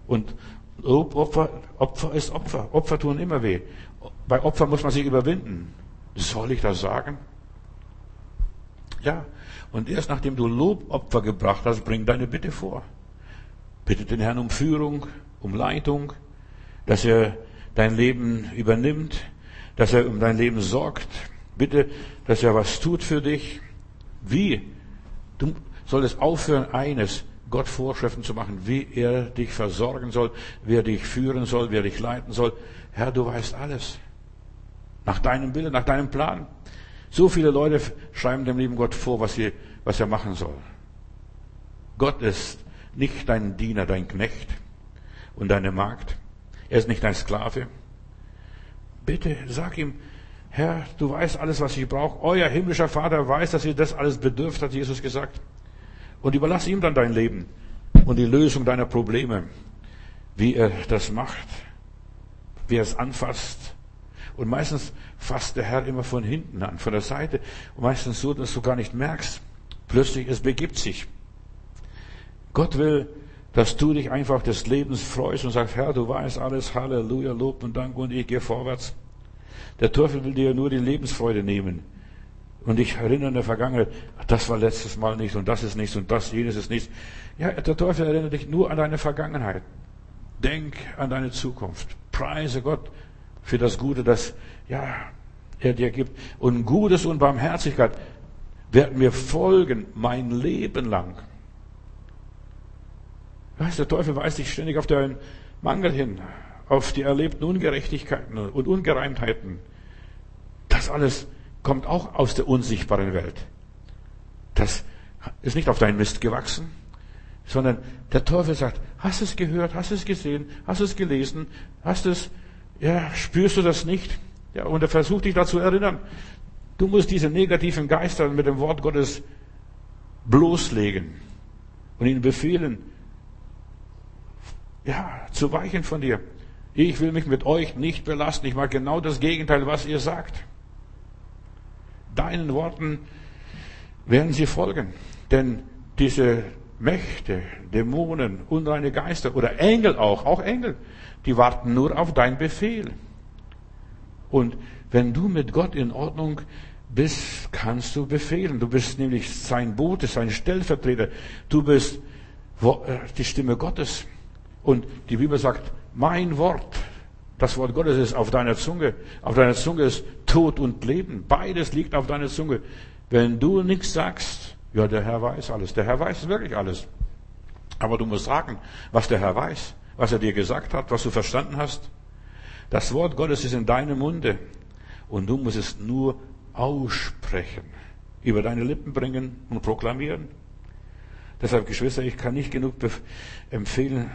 Und Lobopfer, Opfer ist Opfer. Opfer tun immer weh. Bei Opfer muss man sich überwinden. Soll ich das sagen? Ja. Und erst nachdem du Lobopfer gebracht hast, bring deine Bitte vor. Bitte den Herrn um Führung, um Leitung, dass er dein Leben übernimmt, dass er um dein Leben sorgt. Bitte, dass er was tut für dich. Wie? Du solltest aufhören, eines, Gott Vorschriften zu machen, wie er dich versorgen soll, wie er dich führen soll, wie er dich leiten soll. Herr, du weißt alles. Nach deinem Willen, nach deinem Plan. So viele Leute schreiben dem lieben Gott vor, was, sie, was er machen soll. Gott ist nicht dein Diener, dein Knecht und deine Magd. Er ist nicht dein Sklave. Bitte sag ihm, Herr, du weißt alles, was ich brauche. Euer himmlischer Vater weiß, dass ihr das alles bedürft, hat Jesus gesagt. Und überlass ihm dann dein Leben und die Lösung deiner Probleme, wie er das macht, wie er es anfasst. Und meistens fasst der Herr immer von hinten an, von der Seite. Und meistens so, dass du gar nicht merkst. Plötzlich, es begibt sich. Gott will, dass du dich einfach des Lebens freust und sagst, Herr, du weißt alles, Halleluja, Lob und Dank und ich gehe vorwärts. Der Teufel will dir nur die Lebensfreude nehmen. Und ich erinnere an der Vergangenheit, das war letztes Mal nicht und das ist nichts und das, jenes ist nichts. Ja, der Teufel erinnert dich nur an deine Vergangenheit. Denk an deine Zukunft. Preise Gott für das Gute, das, ja, er dir gibt. Und Gutes und Barmherzigkeit werden mir folgen mein Leben lang. Weißt, der Teufel weist dich ständig auf deinen Mangel hin, auf die erlebten Ungerechtigkeiten und Ungereimtheiten. Das alles kommt auch aus der unsichtbaren Welt. Das ist nicht auf deinen Mist gewachsen, sondern der Teufel sagt, hast du es gehört, hast du es gesehen, hast du es gelesen, hast es, ja, spürst du das nicht? Ja, und er versucht dich dazu erinnern. Du musst diese negativen Geister mit dem Wort Gottes bloßlegen und ihnen befehlen, ja, zu weichen von dir. Ich will mich mit euch nicht belasten. Ich mag genau das Gegenteil, was ihr sagt. Deinen Worten werden sie folgen. Denn diese Mächte, Dämonen, unreine Geister oder Engel auch, auch Engel, die warten nur auf dein Befehl. Und wenn du mit Gott in Ordnung bist, kannst du befehlen. Du bist nämlich sein Bote, sein Stellvertreter. Du bist äh, die Stimme Gottes. Und die Bibel sagt, mein Wort, das Wort Gottes ist auf deiner Zunge. Auf deiner Zunge ist Tod und Leben. Beides liegt auf deiner Zunge. Wenn du nichts sagst, ja, der Herr weiß alles. Der Herr weiß wirklich alles. Aber du musst sagen, was der Herr weiß, was er dir gesagt hat, was du verstanden hast. Das Wort Gottes ist in deinem Munde. Und du musst es nur aussprechen, über deine Lippen bringen und proklamieren. Deshalb, Geschwister, ich kann nicht genug empfehlen,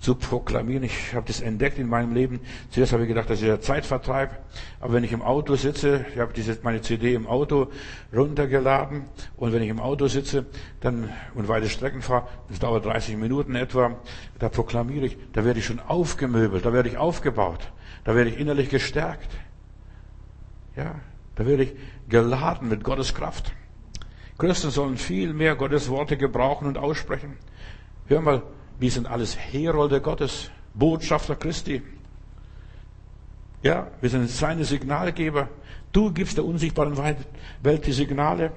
zu proklamieren. Ich habe das entdeckt in meinem Leben. Zuerst habe ich gedacht, das ist ja Zeitvertreib. Aber wenn ich im Auto sitze, ich habe diese, meine CD im Auto runtergeladen und wenn ich im Auto sitze dann, und weite Strecken fahre, das dauert 30 Minuten etwa, da proklamiere ich, da werde ich schon aufgemöbelt, da werde ich aufgebaut, da werde ich innerlich gestärkt. Ja, da werde ich geladen mit Gottes Kraft. Christen sollen viel mehr Gottes Worte gebrauchen und aussprechen. Hör mal, wir sind alles Herolde Gottes, Botschafter Christi. Ja, wir sind seine Signalgeber. Du gibst der unsichtbaren Welt die Signale.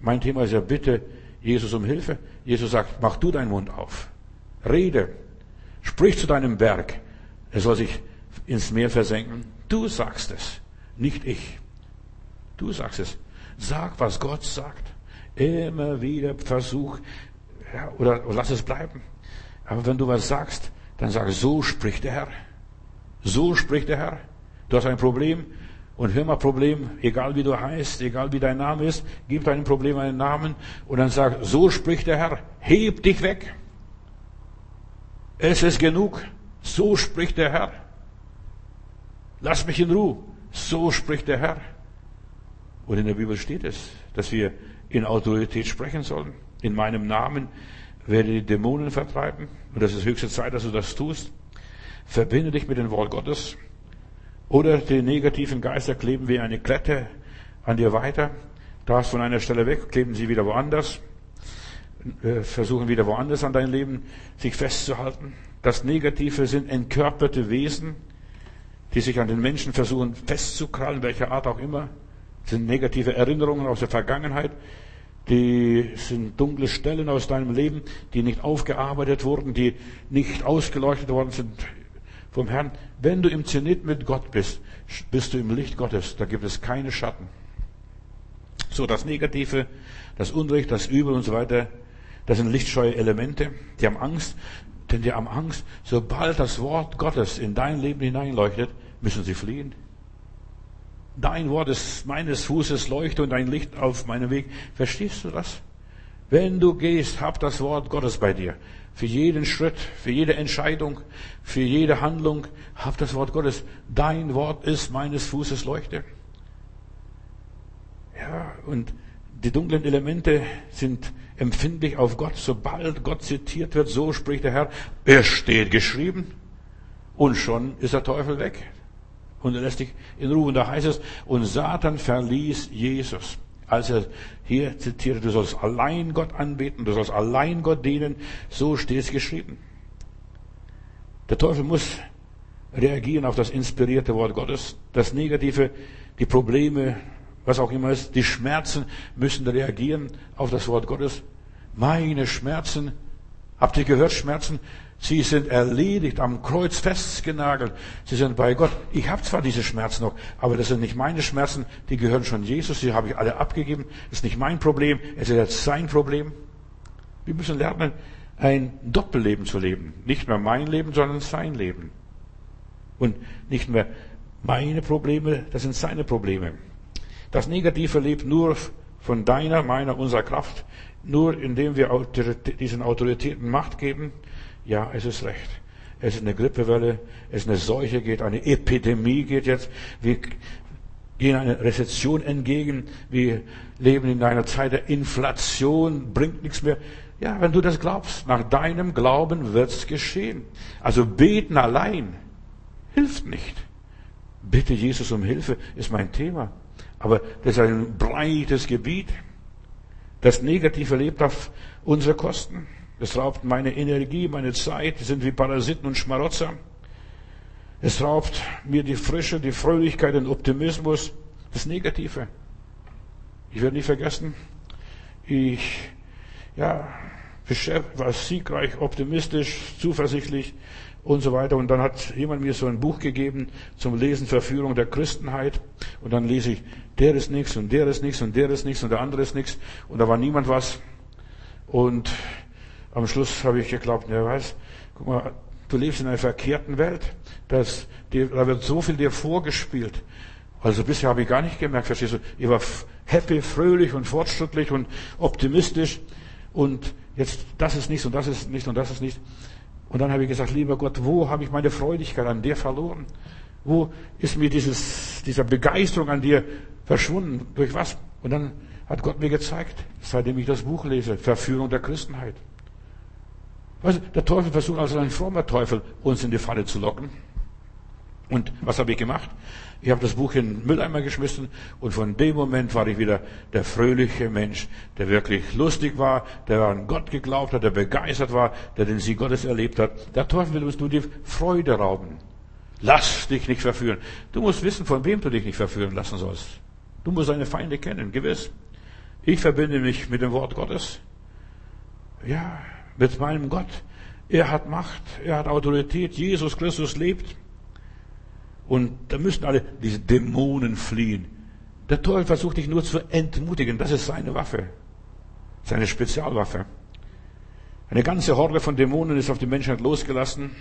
Mein Thema ist ja bitte Jesus um Hilfe. Jesus sagt, mach du deinen Mund auf. Rede. Sprich zu deinem Berg. Er soll sich ins Meer versenken. Du sagst es, nicht ich. Du sagst es. Sag, was Gott sagt. Immer wieder versuch, ja, oder, oder lass es bleiben. Aber wenn du was sagst, dann sag, so spricht der Herr. So spricht der Herr. Du hast ein Problem und hör mal Problem, egal wie du heißt, egal wie dein Name ist, gib deinem Problem einen Namen und dann sag, so spricht der Herr. Heb dich weg. Es ist genug. So spricht der Herr. Lass mich in Ruhe. So spricht der Herr. Und in der Bibel steht es, dass wir in Autorität sprechen sollen. In meinem Namen werde die Dämonen vertreiben. Und das ist höchste Zeit, dass du das tust. Verbinde dich mit dem Wort Gottes. Oder die negativen Geister kleben wie eine Klette an dir weiter. Darfst von einer Stelle weg, kleben sie wieder woanders. Äh, versuchen wieder woanders an dein Leben sich festzuhalten. Das Negative sind entkörperte Wesen, die sich an den Menschen versuchen festzukrallen, welcher Art auch immer. Das sind negative Erinnerungen aus der Vergangenheit. Die sind dunkle Stellen aus deinem Leben, die nicht aufgearbeitet wurden, die nicht ausgeleuchtet worden sind vom Herrn. Wenn du im Zenit mit Gott bist, bist du im Licht Gottes. Da gibt es keine Schatten. So, das Negative, das Unrecht, das Übel und so weiter, das sind lichtscheue Elemente. Die haben Angst, denn die haben Angst, sobald das Wort Gottes in dein Leben hineinleuchtet, müssen sie fliehen. Dein Wort ist meines Fußes Leuchte und ein Licht auf meinem Weg. Verstehst du das? Wenn du gehst, hab das Wort Gottes bei dir. Für jeden Schritt, für jede Entscheidung, für jede Handlung, hab das Wort Gottes. Dein Wort ist meines Fußes Leuchte. Ja, und die dunklen Elemente sind empfindlich auf Gott. Sobald Gott zitiert wird, so spricht der Herr, es steht geschrieben. Und schon ist der Teufel weg. Und er lässt dich in Ruhe. Und da heißt es, und Satan verließ Jesus. Als er hier zitiert, du sollst allein Gott anbeten, du sollst allein Gott dienen, so steht es geschrieben. Der Teufel muss reagieren auf das inspirierte Wort Gottes. Das Negative, die Probleme, was auch immer ist, die Schmerzen müssen reagieren auf das Wort Gottes. Meine Schmerzen, habt ihr gehört, Schmerzen? Sie sind erledigt, am Kreuz festgenagelt. Sie sind bei Gott. Ich habe zwar diese Schmerzen noch, aber das sind nicht meine Schmerzen, die gehören schon Jesus, die habe ich alle abgegeben. Das ist nicht mein Problem, es ist jetzt sein Problem. Wir müssen lernen, ein Doppelleben zu leben. Nicht mehr mein Leben, sondern sein Leben. Und nicht mehr meine Probleme, das sind seine Probleme. Das Negative lebt nur von deiner, meiner, unserer Kraft, nur indem wir diesen Autoritäten Macht geben. Ja, es ist recht. Es ist eine Grippewelle, es ist eine Seuche geht, eine Epidemie geht jetzt. Wir gehen einer Rezession entgegen. Wir leben in einer Zeit der Inflation, bringt nichts mehr. Ja, wenn du das glaubst, nach deinem Glauben wird's geschehen. Also beten allein hilft nicht. Bitte Jesus um Hilfe ist mein Thema. Aber das ist ein breites Gebiet. Das Negative lebt auf unsere Kosten. Es raubt meine Energie, meine Zeit. Die sind wie Parasiten und Schmarotzer. Es raubt mir die Frische, die Fröhlichkeit, den Optimismus. Das Negative. Ich werde nie vergessen, ich, ja, war siegreich, optimistisch, zuversichtlich und so weiter. Und dann hat jemand mir so ein Buch gegeben zum Lesen Verführung der Christenheit. Und dann lese ich, der ist nichts und der ist nichts und der ist nichts und der andere ist nichts. Und da war niemand was. Und am Schluss habe ich geglaubt, ja weiß, guck mal, du lebst in einer verkehrten Welt. Das, da wird so viel dir vorgespielt. Also bisher habe ich gar nicht gemerkt, verstehst du? Ich war happy, fröhlich und fortschrittlich und optimistisch. Und jetzt, das ist nichts und das ist nicht und das ist nicht. Und dann habe ich gesagt, lieber Gott, wo habe ich meine Freudigkeit an dir verloren? Wo ist mir dieses, dieser Begeisterung an dir verschwunden? Durch was? Und dann hat Gott mir gezeigt, seitdem ich das Buch lese, Verführung der Christenheit. Weißt du, der Teufel versucht also ein frommer Teufel, uns in die Falle zu locken. Und was habe ich gemacht? Ich habe das Buch in den Mülleimer geschmissen und von dem Moment war ich wieder der fröhliche Mensch, der wirklich lustig war, der an Gott geglaubt hat, der begeistert war, der den Sieg Gottes erlebt hat. Der Teufel will uns nur die Freude rauben. Lass dich nicht verführen. Du musst wissen, von wem du dich nicht verführen lassen sollst. Du musst deine Feinde kennen, gewiss. Ich verbinde mich mit dem Wort Gottes. Ja, mit meinem Gott. Er hat Macht, er hat Autorität, Jesus Christus lebt. Und da müssen alle diese Dämonen fliehen. Der Teufel versucht dich nur zu entmutigen. Das ist seine Waffe. Seine Spezialwaffe. Eine ganze Horde von Dämonen ist auf die Menschheit losgelassen.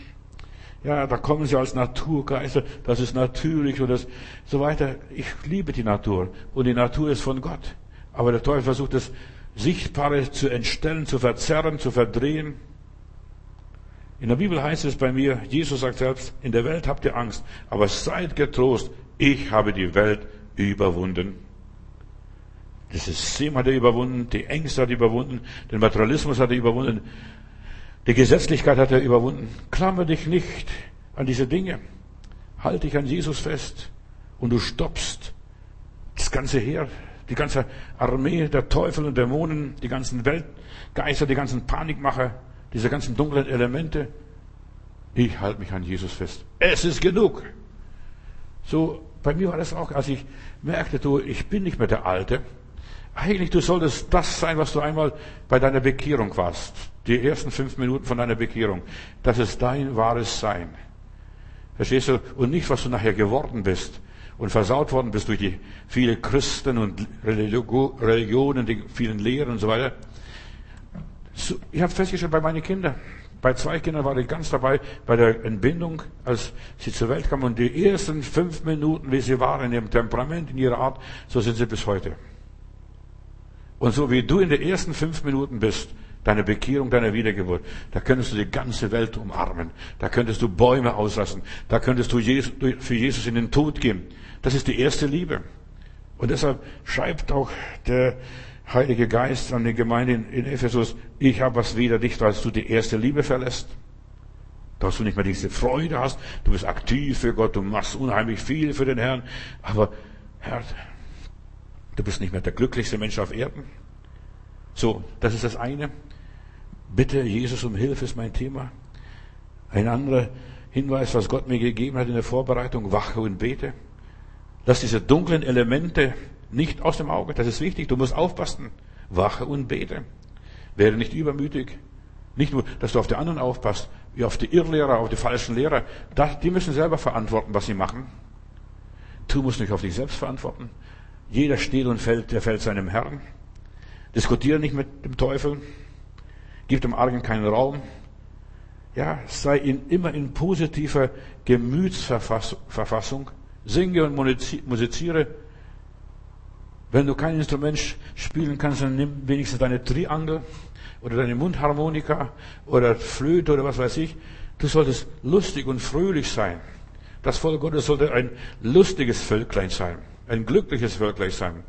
Ja, da kommen sie als Naturgeister. Das ist natürlich und das so weiter. Ich liebe die Natur. Und die Natur ist von Gott. Aber der Teufel versucht das Sichtbare zu entstellen, zu verzerren, zu verdrehen. In der Bibel heißt es bei mir, Jesus sagt selbst, in der Welt habt ihr Angst, aber seid getrost, ich habe die Welt überwunden. Das System hat er überwunden, die Ängste hat er überwunden, den Materialismus hat er überwunden, die Gesetzlichkeit hat er überwunden. Klammer dich nicht an diese Dinge. Halt dich an Jesus fest und du stoppst das ganze Heer, die ganze Armee der Teufel und Dämonen, die ganzen Weltgeister, die ganzen Panikmacher, diese ganzen dunklen Elemente. Ich halte mich an Jesus fest. Es ist genug. So, bei mir war das auch, als ich merkte, du, ich bin nicht mehr der Alte. Eigentlich, du solltest das sein, was du einmal bei deiner Bekehrung warst. Die ersten fünf Minuten von deiner Bekehrung. Das ist dein wahres Sein. Verstehst du? Und nicht, was du nachher geworden bist und versaut worden bist durch die vielen Christen und Religionen, die vielen Lehren und so weiter. Ich habe festgestellt bei meinen Kindern, bei zwei Kindern war ich ganz dabei bei der Entbindung, als sie zur Welt kamen. Und die ersten fünf Minuten, wie sie waren, in ihrem Temperament, in ihrer Art, so sind sie bis heute. Und so wie du in den ersten fünf Minuten bist, deine Bekehrung, deine Wiedergeburt, da könntest du die ganze Welt umarmen. Da könntest du Bäume auslassen. Da könntest du für Jesus in den Tod gehen. Das ist die erste Liebe. Und deshalb schreibt auch der Heilige Geist an die Gemeinde in, Ephesus, ich habe was wider dich, als du die erste Liebe verlässt. Dass du nicht mehr diese Freude hast, du bist aktiv für Gott, du machst unheimlich viel für den Herrn, aber Herr, du bist nicht mehr der glücklichste Mensch auf Erden. So, das ist das eine. Bitte Jesus um Hilfe ist mein Thema. Ein anderer Hinweis, was Gott mir gegeben hat in der Vorbereitung, wache und bete. Lass diese dunklen Elemente nicht aus dem Auge. Das ist wichtig. Du musst aufpassen. Wache und bete. Werde nicht übermütig. Nicht nur, dass du auf die anderen aufpasst, wie auf die Irrlehrer, auf die falschen Lehrer. Die müssen selber verantworten, was sie machen. Du musst nicht auf dich selbst verantworten. Jeder steht und fällt, der fällt seinem Herrn. Diskutiere nicht mit dem Teufel. Gib dem Argen keinen Raum. Ja, sei in, immer in positiver Gemütsverfassung. Singe und musiziere. Wenn du kein Instrument spielen kannst, dann nimm wenigstens deine Triangel oder deine Mundharmonika oder Flöte oder was weiß ich. Du solltest lustig und fröhlich sein. Das Volk Gottes sollte ein lustiges Völklein sein, ein glückliches Völklein sein.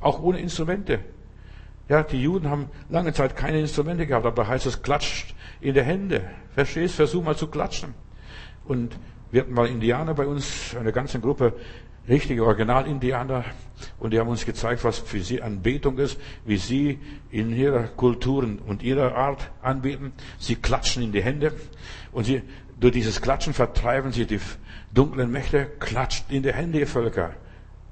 Auch ohne Instrumente. Ja, die Juden haben lange Zeit keine Instrumente gehabt, aber da heißt es, klatscht in die Hände. Verstehst? Versuch mal zu klatschen. Und wir hatten mal Indianer bei uns, eine ganze Gruppe, richtige Original-Indianer, und die haben uns gezeigt, was für sie Anbetung ist, wie sie in ihrer Kultur und ihrer Art anbeten. Sie klatschen in die Hände und sie, durch dieses Klatschen vertreiben sie die dunklen Mächte, klatscht in die Hände, ihr Völker.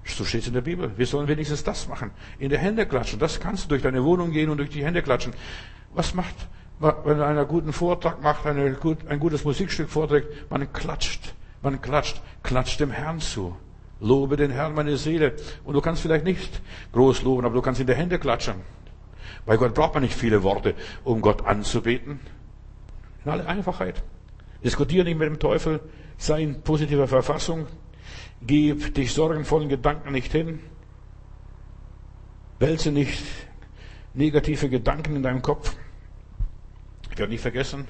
So steht es in der Bibel. Wir sollen wenigstens das machen. In die Hände klatschen. Das kannst du durch deine Wohnung gehen und durch die Hände klatschen. Was macht wenn er einen guten Vortrag macht, eine, ein gutes Musikstück vorträgt, man klatscht, man klatscht, klatscht dem Herrn zu. Lobe den Herrn, meine Seele. Und du kannst vielleicht nicht groß loben, aber du kannst in die Hände klatschen. Bei Gott braucht man nicht viele Worte, um Gott anzubeten. In aller Einfachheit. Diskutiere nicht mit dem Teufel, sei in positiver Verfassung, gib dich sorgenvollen Gedanken nicht hin, wälze nicht negative Gedanken in deinem Kopf. Ich werde nicht vergessen,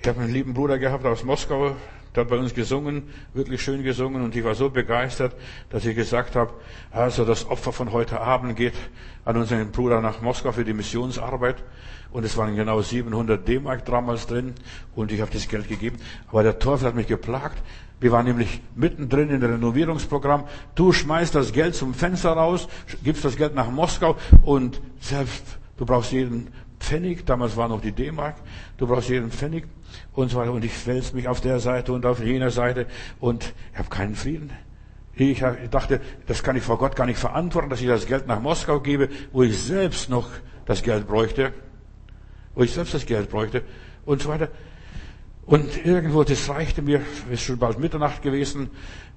ich habe einen lieben Bruder gehabt aus Moskau, der hat bei uns gesungen, wirklich schön gesungen und ich war so begeistert, dass ich gesagt habe, also das Opfer von heute Abend geht an unseren Bruder nach Moskau für die Missionsarbeit und es waren genau 700 D-Mark damals drin und ich habe das Geld gegeben. Aber der Teufel hat mich geplagt. Wir waren nämlich mittendrin in dem Renovierungsprogramm. Du schmeißt das Geld zum Fenster raus, gibst das Geld nach Moskau und selbst du brauchst jeden Pfennig, damals war noch die D-Mark, du brauchst jeden Pfennig und so weiter. Und ich wälze mich auf der Seite und auf jener Seite und ich habe keinen Frieden. Ich dachte, das kann ich vor Gott gar nicht verantworten, dass ich das Geld nach Moskau gebe, wo ich selbst noch das Geld bräuchte, wo ich selbst das Geld bräuchte und so weiter. Und irgendwo, das reichte mir, es ist schon bald Mitternacht gewesen.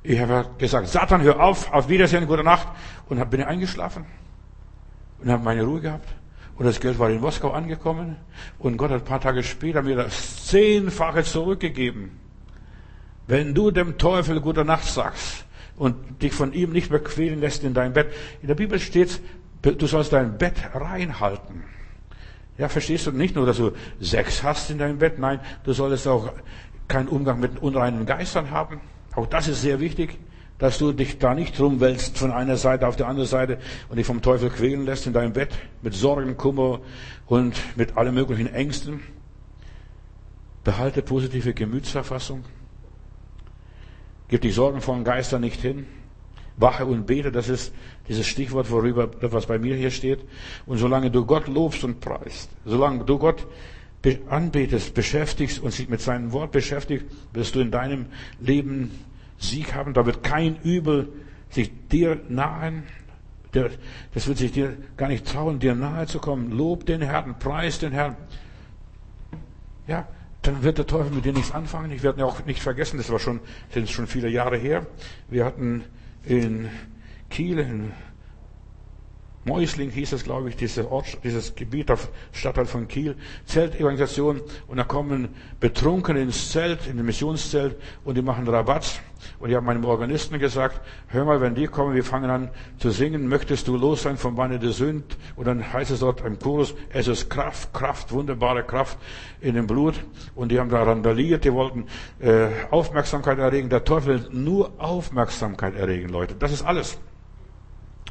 Ich habe gesagt, Satan, hör auf, auf Wiedersehen, gute Nacht. Und bin eingeschlafen und habe meine Ruhe gehabt. Und das Geld war in Moskau angekommen. Und Gott hat ein paar Tage später mir das Zehnfache zurückgegeben. Wenn du dem Teufel gute Nacht sagst und dich von ihm nicht mehr quälen lässt in dein Bett. In der Bibel steht, du sollst dein Bett reinhalten. Ja, verstehst du nicht nur, dass du Sex hast in deinem Bett? Nein, du solltest auch keinen Umgang mit unreinen Geistern haben. Auch das ist sehr wichtig. Dass du dich da nicht rumwälzt von einer Seite auf die andere Seite und dich vom Teufel quälen lässt in deinem Bett mit Sorgen, Kummer und mit allen möglichen Ängsten. Behalte positive Gemütsverfassung. Gib die sorgenvollen Geister nicht hin. Wache und bete, das ist dieses Stichwort, worüber, was bei mir hier steht. Und solange du Gott lobst und preist, solange du Gott anbetest, beschäftigst und sich mit seinem Wort beschäftigst, wirst du in deinem Leben Sieg haben. Da wird kein Übel sich dir nahen. Das wird sich dir gar nicht trauen, dir nahe zu kommen. Lob den Herrn, preis den Herrn. Ja, dann wird der Teufel mit dir nichts anfangen. Ich werde auch nicht vergessen, das war schon, sind schon viele Jahre her. Wir hatten in Kiel, in Mäusling hieß es, glaube ich, dieses, Ort, dieses Gebiet auf Stadtteil von Kiel, Zeltevangelisation, und da kommen Betrunkene ins Zelt, in den Missionszelt, und die machen Rabatz. Und ich habe meinem Organisten gesagt, hör mal, wenn die kommen, wir fangen an zu singen, möchtest du los sein vom Banne der Sünd? Und dann heißt es dort im Chorus, es ist Kraft, Kraft, wunderbare Kraft in dem Blut. Und die haben da randaliert, die wollten äh, Aufmerksamkeit erregen. Der Teufel will nur Aufmerksamkeit erregen, Leute. Das ist alles.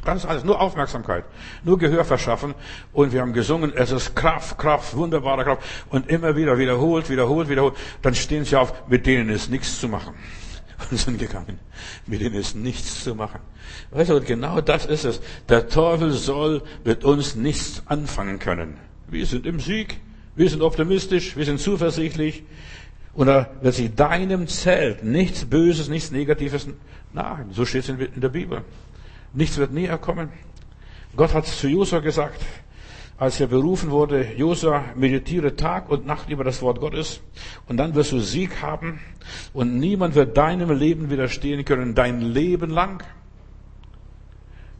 Ist alles nur Aufmerksamkeit, nur Gehör verschaffen. Und wir haben gesungen, es ist Kraft, Kraft, wunderbare Kraft. Und immer wieder wiederholt, wiederholt, wiederholt. Dann stehen sie auf, mit denen ist nichts zu machen. (laughs) Und sind gegangen. Mit denen ist nichts zu machen. Weißt du, genau das ist es. Der Teufel soll mit uns nichts anfangen können. Wir sind im Sieg. Wir sind optimistisch. Wir sind zuversichtlich. Und da wird sich deinem Zelt nichts Böses, nichts Negatives nahen. So steht es in der Bibel. Nichts wird näher kommen. Gott hat zu Josua gesagt, als er berufen wurde, Josua, meditiere Tag und Nacht über das Wort Gottes und dann wirst du Sieg haben und niemand wird deinem Leben widerstehen können, dein Leben lang.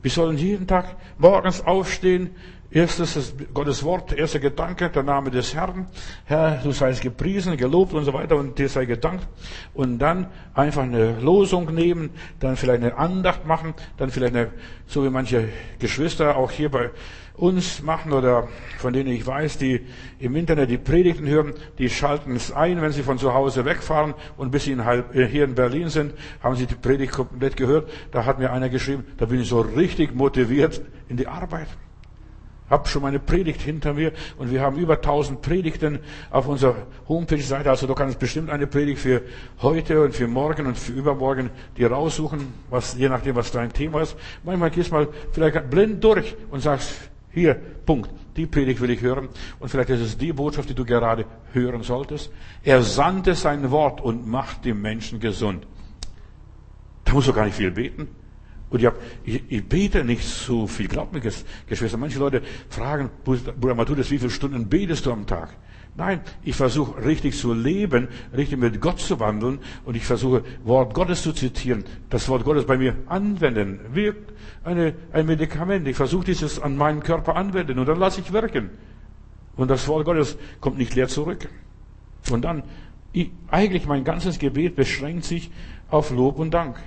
Wir sollen jeden Tag morgens aufstehen, Erstes ist Gottes Wort, erster Gedanke, der Name des Herrn. Herr, du seist gepriesen, gelobt und so weiter und dir sei gedankt. Und dann einfach eine Losung nehmen, dann vielleicht eine Andacht machen, dann vielleicht eine, so wie manche Geschwister auch hier bei uns machen oder von denen ich weiß, die im Internet die Predigten hören, die schalten es ein, wenn sie von zu Hause wegfahren und bis sie in, äh, hier in Berlin sind, haben sie die Predigt komplett gehört. Da hat mir einer geschrieben, da bin ich so richtig motiviert in die Arbeit. Hab schon meine Predigt hinter mir und wir haben über 1000 Predigten auf unserer Homepage-Seite. Also du kannst bestimmt eine Predigt für heute und für morgen und für übermorgen dir raussuchen, was, je nachdem, was dein Thema ist. Manchmal gehst du mal vielleicht blind durch und sagst, hier, Punkt, die Predigt will ich hören. Und vielleicht ist es die Botschaft, die du gerade hören solltest. Er sandte sein Wort und macht die Menschen gesund. Da musst du gar nicht viel beten. Und ich, hab, ich, ich bete nicht so viel. Glaubt mir, Geschwister, manche Leute fragen, Bruder Matthäus, wie viele Stunden betest du am Tag? Nein, ich versuche richtig zu leben, richtig mit Gott zu wandeln und ich versuche Wort Gottes zu zitieren, das Wort Gottes bei mir anwenden, wirkt eine, ein Medikament. Ich versuche dieses an meinen Körper anwenden und dann lasse ich wirken. Und das Wort Gottes kommt nicht leer zurück. Und dann, ich, eigentlich mein ganzes Gebet beschränkt sich auf Lob und Dank.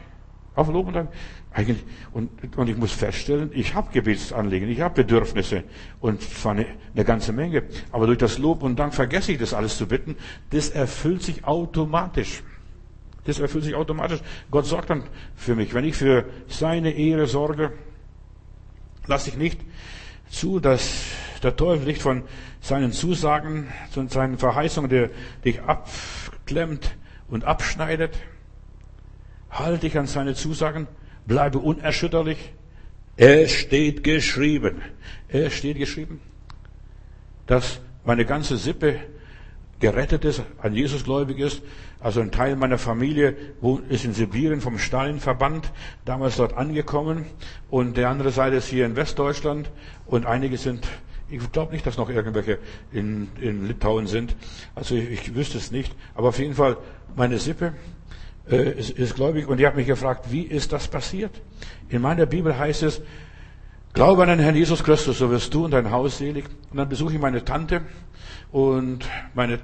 Auf Lob und Dank. Eigentlich, und, und ich muss feststellen, ich habe Gebetsanliegen, ich habe Bedürfnisse und eine, eine ganze Menge. Aber durch das Lob und Dank vergesse ich das alles zu bitten. Das erfüllt sich automatisch. Das erfüllt sich automatisch. Gott sorgt dann für mich. Wenn ich für seine Ehre sorge, lasse ich nicht zu, dass der Teufel nicht von seinen Zusagen, von seinen Verheißungen, der dich abklemmt und abschneidet. Halte ich an seine Zusagen bleibe unerschütterlich. Es steht geschrieben. Es steht geschrieben, dass meine ganze Sippe gerettet ist, an Jesus gläubig ist. Also ein Teil meiner Familie ist in Sibirien vom Stalinverband damals dort angekommen und der andere Seite ist hier in Westdeutschland und einige sind, ich glaube nicht, dass noch irgendwelche in, in Litauen sind. Also ich, ich wüsste es nicht. Aber auf jeden Fall meine Sippe äh, ist, ist gläubig und die hat mich gefragt, wie ist das passiert? In meiner Bibel heißt es, Glaube an den Herrn Jesus Christus, so wirst du und dein Haus selig. Und dann besuche ich meine Tante und meine,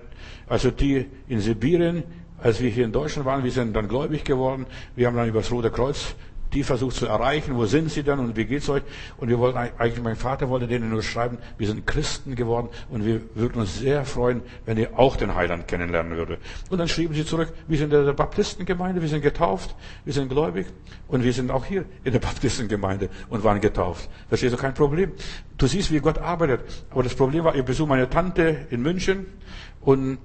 also die in Sibirien, als wir hier in Deutschland waren, wir sind dann gläubig geworden. Wir haben dann über das Rote Kreuz die versucht zu erreichen. Wo sind sie dann und wie geht's euch? Und wir wollten eigentlich, mein Vater wollte denen nur schreiben, wir sind Christen geworden und wir würden uns sehr freuen, wenn ihr auch den Heiland kennenlernen würdet. Und dann schrieben sie zurück, wir sind in der Baptistengemeinde, wir sind getauft, wir sind gläubig und wir sind auch hier in der Baptistengemeinde und waren getauft. Verstehst du, kein Problem. Du siehst, wie Gott arbeitet. Aber das Problem war, ich besuche meine Tante in München und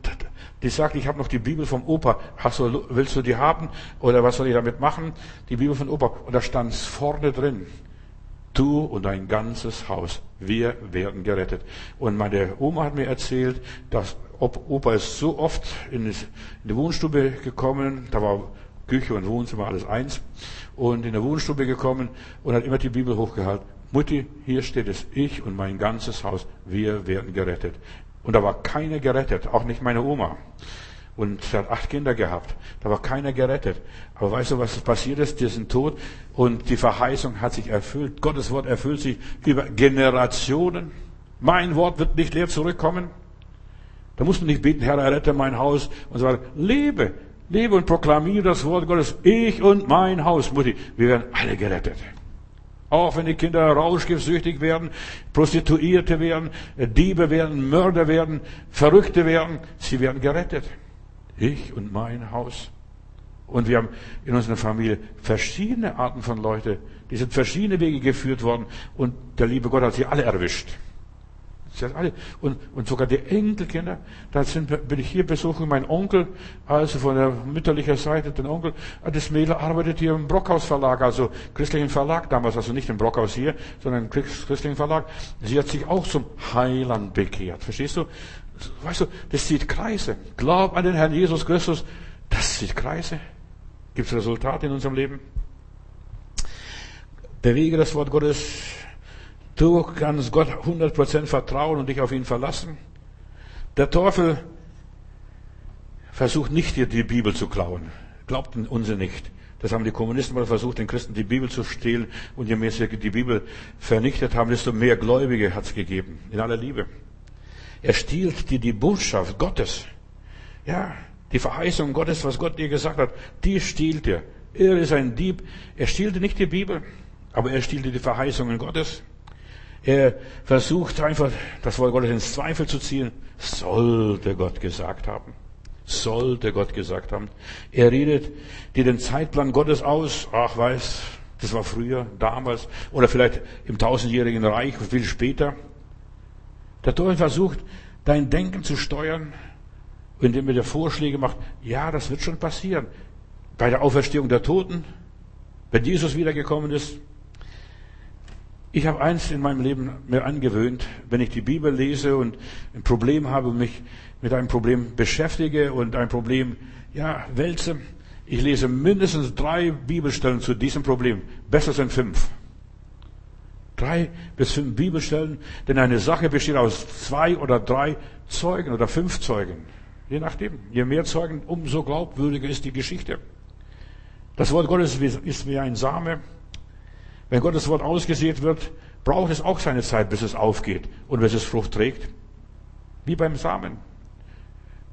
die sagt, ich habe noch die Bibel vom Opa. Hast du, willst du die haben? Oder was soll ich damit machen? Die Bibel vom Opa. Und da stand vorne drin. Du und dein ganzes Haus, wir werden gerettet. Und meine Oma hat mir erzählt, dass Opa ist so oft in die Wohnstube gekommen, da war Küche und Wohnzimmer alles eins, und in der Wohnstube gekommen und hat immer die Bibel hochgehalten. Mutti, hier steht es, ich und mein ganzes Haus, wir werden gerettet. Und da war keiner gerettet, auch nicht meine Oma. Und sie hat acht Kinder gehabt. Da war keiner gerettet. Aber weißt du, was passiert ist? Die sind tot und die Verheißung hat sich erfüllt. Gottes Wort erfüllt sich über Generationen. Mein Wort wird nicht leer zurückkommen. Da muss man nicht beten, Herr, errette mein Haus und so weiter. Lebe, lebe und proklamiere das Wort Gottes. Ich und mein Haus, Mutti, wir werden alle gerettet. Auch wenn die Kinder rauschgiftsüchtig werden, Prostituierte werden, Diebe werden, Mörder werden, Verrückte werden, sie werden gerettet. Ich und mein Haus. Und wir haben in unserer Familie verschiedene Arten von Leute, die sind verschiedene Wege geführt worden und der liebe Gott hat sie alle erwischt. Alle. Und, und sogar die Enkelkinder, da sind, bin ich hier besuchen, mein Onkel, also von der mütterlichen Seite, den Onkel, das Mädel arbeitet hier im Brockhaus Verlag, also christlichen Verlag damals, also nicht im Brockhaus hier, sondern im christlichen Verlag. Sie hat sich auch zum Heiland bekehrt. Verstehst du? Weißt du, das zieht Kreise. Glaub an den Herrn Jesus Christus, das zieht Kreise. Gibt es Resultate in unserem Leben? Bewege das Wort Gottes Du kannst Gott 100% vertrauen und dich auf ihn verlassen. Der Teufel versucht nicht, dir die Bibel zu klauen. Glaubt uns nicht. Das haben die Kommunisten mal versucht, den Christen die Bibel zu stehlen. Und je mehr sie die Bibel vernichtet haben, desto mehr Gläubige hat es gegeben. In aller Liebe. Er stiehlt dir die Botschaft Gottes. Ja, die Verheißung Gottes, was Gott dir gesagt hat, die stiehlt er. Er ist ein Dieb. Er stiehlt dir nicht die Bibel, aber er stiehlt dir die Verheißungen Gottes. Er versucht einfach, das Wort Gottes ins Zweifel zu ziehen. Sollte Gott gesagt haben. Sollte Gott gesagt haben. Er redet dir den Zeitplan Gottes aus. Ach, weiß, das war früher, damals. Oder vielleicht im tausendjährigen Reich, viel später. Der Teufel versucht, dein Denken zu steuern, indem er dir Vorschläge macht. Ja, das wird schon passieren. Bei der Auferstehung der Toten, wenn Jesus wiedergekommen ist, ich habe eins in meinem Leben mir angewöhnt, wenn ich die Bibel lese und ein Problem habe mich mit einem Problem beschäftige und ein Problem, ja, wälze, ich lese mindestens drei Bibelstellen zu diesem Problem. Besser sind fünf. Drei bis fünf Bibelstellen, denn eine Sache besteht aus zwei oder drei Zeugen oder fünf Zeugen. Je nachdem. Je mehr Zeugen, umso glaubwürdiger ist die Geschichte. Das Wort Gottes ist wie ein Same. Wenn Gottes Wort ausgesät wird, braucht es auch seine Zeit, bis es aufgeht und bis es Frucht trägt. Wie beim Samen.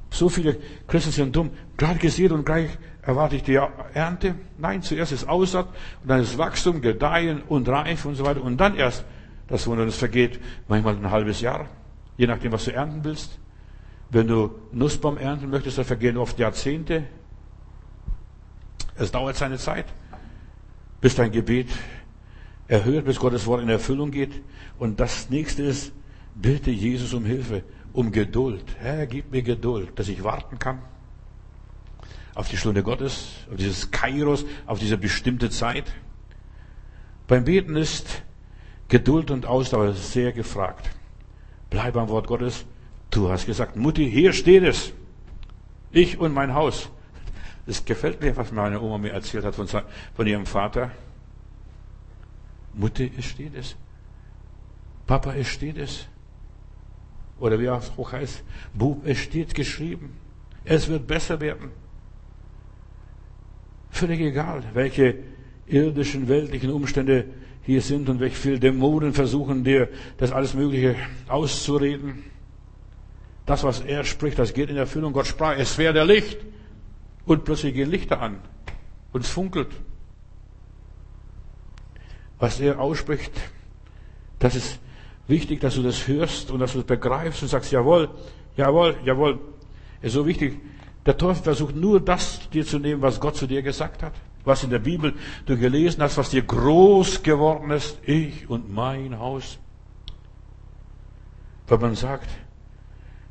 So viele Christen sind dumm. Gerade gesät und gleich erwarte ich die Ernte. Nein, zuerst ist Aussaat und dann ist Wachstum, Gedeihen und Reif und so weiter. Und dann erst das Wunder, das vergeht manchmal ein halbes Jahr. Je nachdem, was du ernten willst. Wenn du Nussbaum ernten möchtest, dann vergehen oft Jahrzehnte. Es dauert seine Zeit, bis dein Gebet erhört, bis Gottes Wort in Erfüllung geht. Und das nächste ist, bitte Jesus um Hilfe, um Geduld. Herr, gib mir Geduld, dass ich warten kann auf die Stunde Gottes, auf dieses Kairos, auf diese bestimmte Zeit. Beim Beten ist Geduld und Ausdauer sehr gefragt. Bleib am Wort Gottes. Du hast gesagt, Mutti, hier steht es. Ich und mein Haus. Es gefällt mir, was meine Oma mir erzählt hat von, von ihrem Vater. Mutter, es steht es. Papa, es steht es. Oder wie es auch heißt, Bub, es steht geschrieben. Es wird besser werden. Völlig egal, welche irdischen, weltlichen Umstände hier sind und welche viele Dämonen versuchen dir das alles Mögliche auszureden. Das, was er spricht, das geht in Erfüllung. Gott sprach, es wäre der Licht. Und plötzlich gehen Lichter an. Und es funkelt. Was er ausspricht, das ist wichtig, dass du das hörst und dass du das begreifst und sagst, jawohl, jawohl, jawohl. Es ist so wichtig. Der Teufel versucht nur das dir zu nehmen, was Gott zu dir gesagt hat. Was in der Bibel du gelesen hast, was dir groß geworden ist. Ich und mein Haus. Wenn man sagt,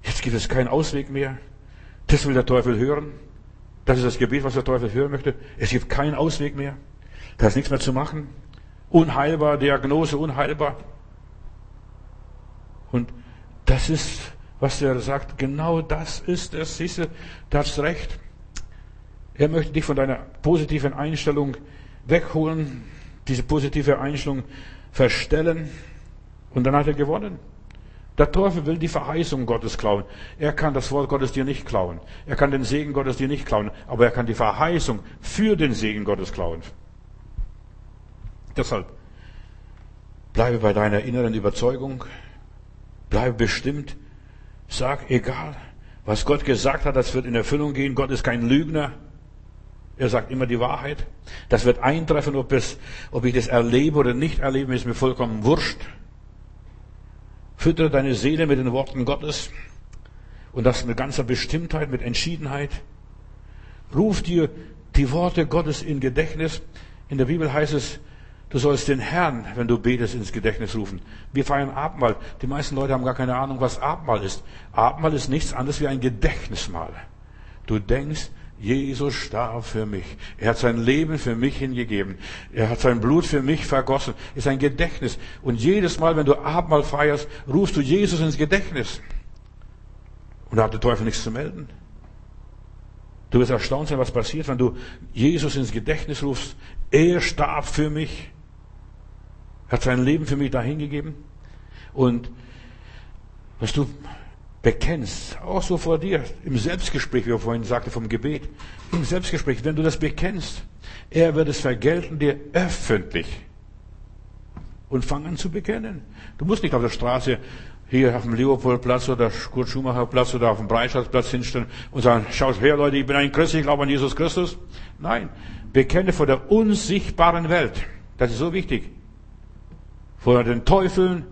jetzt gibt es keinen Ausweg mehr. Das will der Teufel hören. Das ist das Gebet, was der Teufel hören möchte. Es gibt keinen Ausweg mehr. Da ist nichts mehr zu machen. Unheilbar, Diagnose unheilbar. Und das ist, was er sagt, genau das ist es. Siehst du, da hast recht. Er möchte dich von deiner positiven Einstellung wegholen, diese positive Einstellung verstellen. Und dann hat er gewonnen. Der Teufel will die Verheißung Gottes klauen. Er kann das Wort Gottes dir nicht klauen. Er kann den Segen Gottes dir nicht klauen. Aber er kann die Verheißung für den Segen Gottes klauen. Deshalb bleibe bei deiner inneren Überzeugung. Bleibe bestimmt. Sag, egal, was Gott gesagt hat, das wird in Erfüllung gehen. Gott ist kein Lügner. Er sagt immer die Wahrheit. Das wird eintreffen, ob, es, ob ich das erlebe oder nicht erlebe, ist mir vollkommen wurscht. Füttere deine Seele mit den Worten Gottes und das mit ganzer Bestimmtheit, mit Entschiedenheit. Ruf dir die Worte Gottes in Gedächtnis. In der Bibel heißt es, du sollst den Herrn, wenn du betest, ins Gedächtnis rufen. Wir feiern Abendmahl. Die meisten Leute haben gar keine Ahnung, was Abendmahl ist. Abendmahl ist nichts anderes wie ein Gedächtnismahl. Du denkst Jesus starb für mich. Er hat sein Leben für mich hingegeben. Er hat sein Blut für mich vergossen. Ist ein Gedächtnis. Und jedes Mal, wenn du Abendmahl feierst, rufst du Jesus ins Gedächtnis. Und da hat der Teufel nichts zu melden. Du wirst erstaunt sein, was passiert, wenn du Jesus ins Gedächtnis rufst. Er starb für mich. Hat sein Leben für mich dahingegeben. Und was du bekennst, auch so vor dir, im Selbstgespräch, wie er vorhin sagte, vom Gebet, im Selbstgespräch, wenn du das bekennst, er wird es vergelten dir öffentlich. Und fang an zu bekennen. Du musst nicht auf der Straße hier auf dem Leopoldplatz oder Kurt Schumacher Platz oder auf dem Breitschatzplatz hinstellen und sagen, schaut her Leute, ich bin ein Christ, ich glaube an Jesus Christus. Nein, bekenne vor der unsichtbaren Welt. Das ist so wichtig. Vor den Teufeln,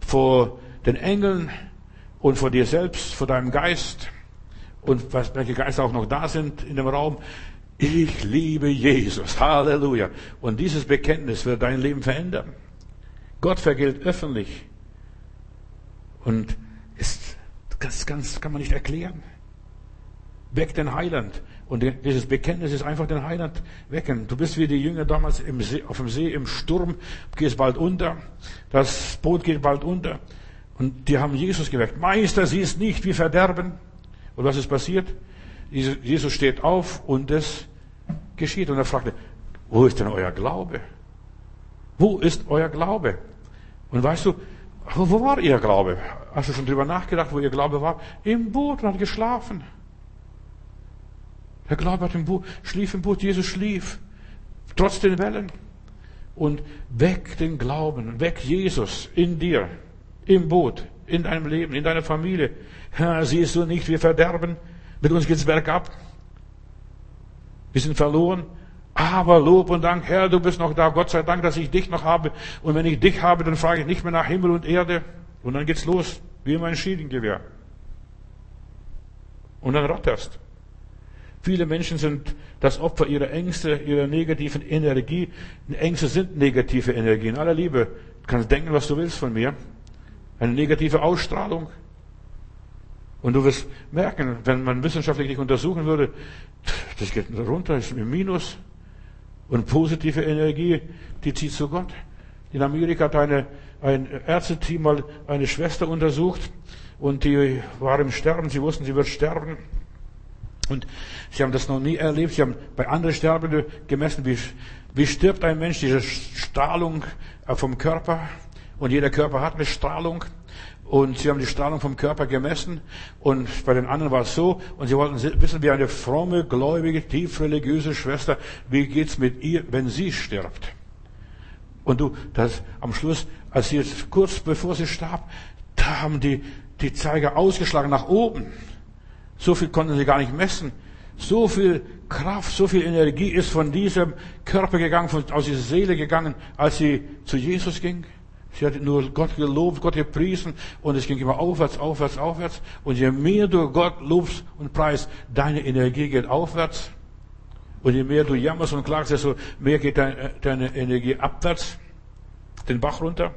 vor den Engeln, und vor dir selbst, vor deinem Geist und was, welche Geister auch noch da sind in dem Raum. Ich liebe Jesus. Halleluja. Und dieses Bekenntnis wird dein Leben verändern. Gott vergilt öffentlich. Und ist, das, ganz, kann man nicht erklären. Weck den Heiland. Und dieses Bekenntnis ist einfach den Heiland wecken. Du bist wie die Jünger damals See, auf dem See im Sturm, gehst bald unter. Das Boot geht bald unter. Und die haben Jesus geweckt. Meister, siehst nicht, wir verderben. Und was ist passiert? Jesus steht auf und es geschieht. Und er fragte, wo ist denn euer Glaube? Wo ist euer Glaube? Und weißt du, wo war ihr Glaube? Hast du schon drüber nachgedacht, wo ihr Glaube war? Im Boot und hat geschlafen. Glaube hat im Boot, schlief im Boot, Jesus schlief. Trotz den Wellen. Und weck den Glauben, weck Jesus in dir im Boot, in deinem Leben, in deiner Familie. Ja, siehst du nicht, wir verderben. Mit uns geht's bergab. Wir sind verloren. Aber Lob und Dank, Herr, du bist noch da. Gott sei Dank, dass ich dich noch habe. Und wenn ich dich habe, dann frage ich nicht mehr nach Himmel und Erde. Und dann geht's los, wie mein Schienengewehr. Und dann ratterst. Viele Menschen sind das Opfer ihrer Ängste, ihrer negativen Energie. Ängste sind negative Energien. Aller Liebe, du kannst denken, was du willst von mir eine negative Ausstrahlung. Und du wirst merken, wenn man wissenschaftlich dich untersuchen würde, das geht runter, ist im Minus. Und positive Energie, die zieht zu Gott. In Amerika hat eine, ein Ärzteteam mal eine Schwester untersucht und die war im Sterben. Sie wussten, sie wird sterben. Und sie haben das noch nie erlebt. Sie haben bei anderen Sterbenden gemessen, wie, wie stirbt ein Mensch, diese Strahlung vom Körper. Und jeder Körper hat eine Strahlung. Und sie haben die Strahlung vom Körper gemessen. Und bei den anderen war es so. Und sie wollten wissen, wie eine fromme, gläubige, tief religiöse Schwester, wie geht's mit ihr, wenn sie stirbt? Und du, das, am Schluss, als sie jetzt, kurz bevor sie starb, da haben die, die Zeiger ausgeschlagen nach oben. So viel konnten sie gar nicht messen. So viel Kraft, so viel Energie ist von diesem Körper gegangen, von, aus dieser Seele gegangen, als sie zu Jesus ging. Sie hat nur Gott gelobt, Gott gepriesen und es ging immer aufwärts, aufwärts, aufwärts. Und je mehr du Gott lobst und preist, deine Energie geht aufwärts. Und je mehr du jammerst und klagst, desto mehr geht deine, deine Energie abwärts, den Bach runter.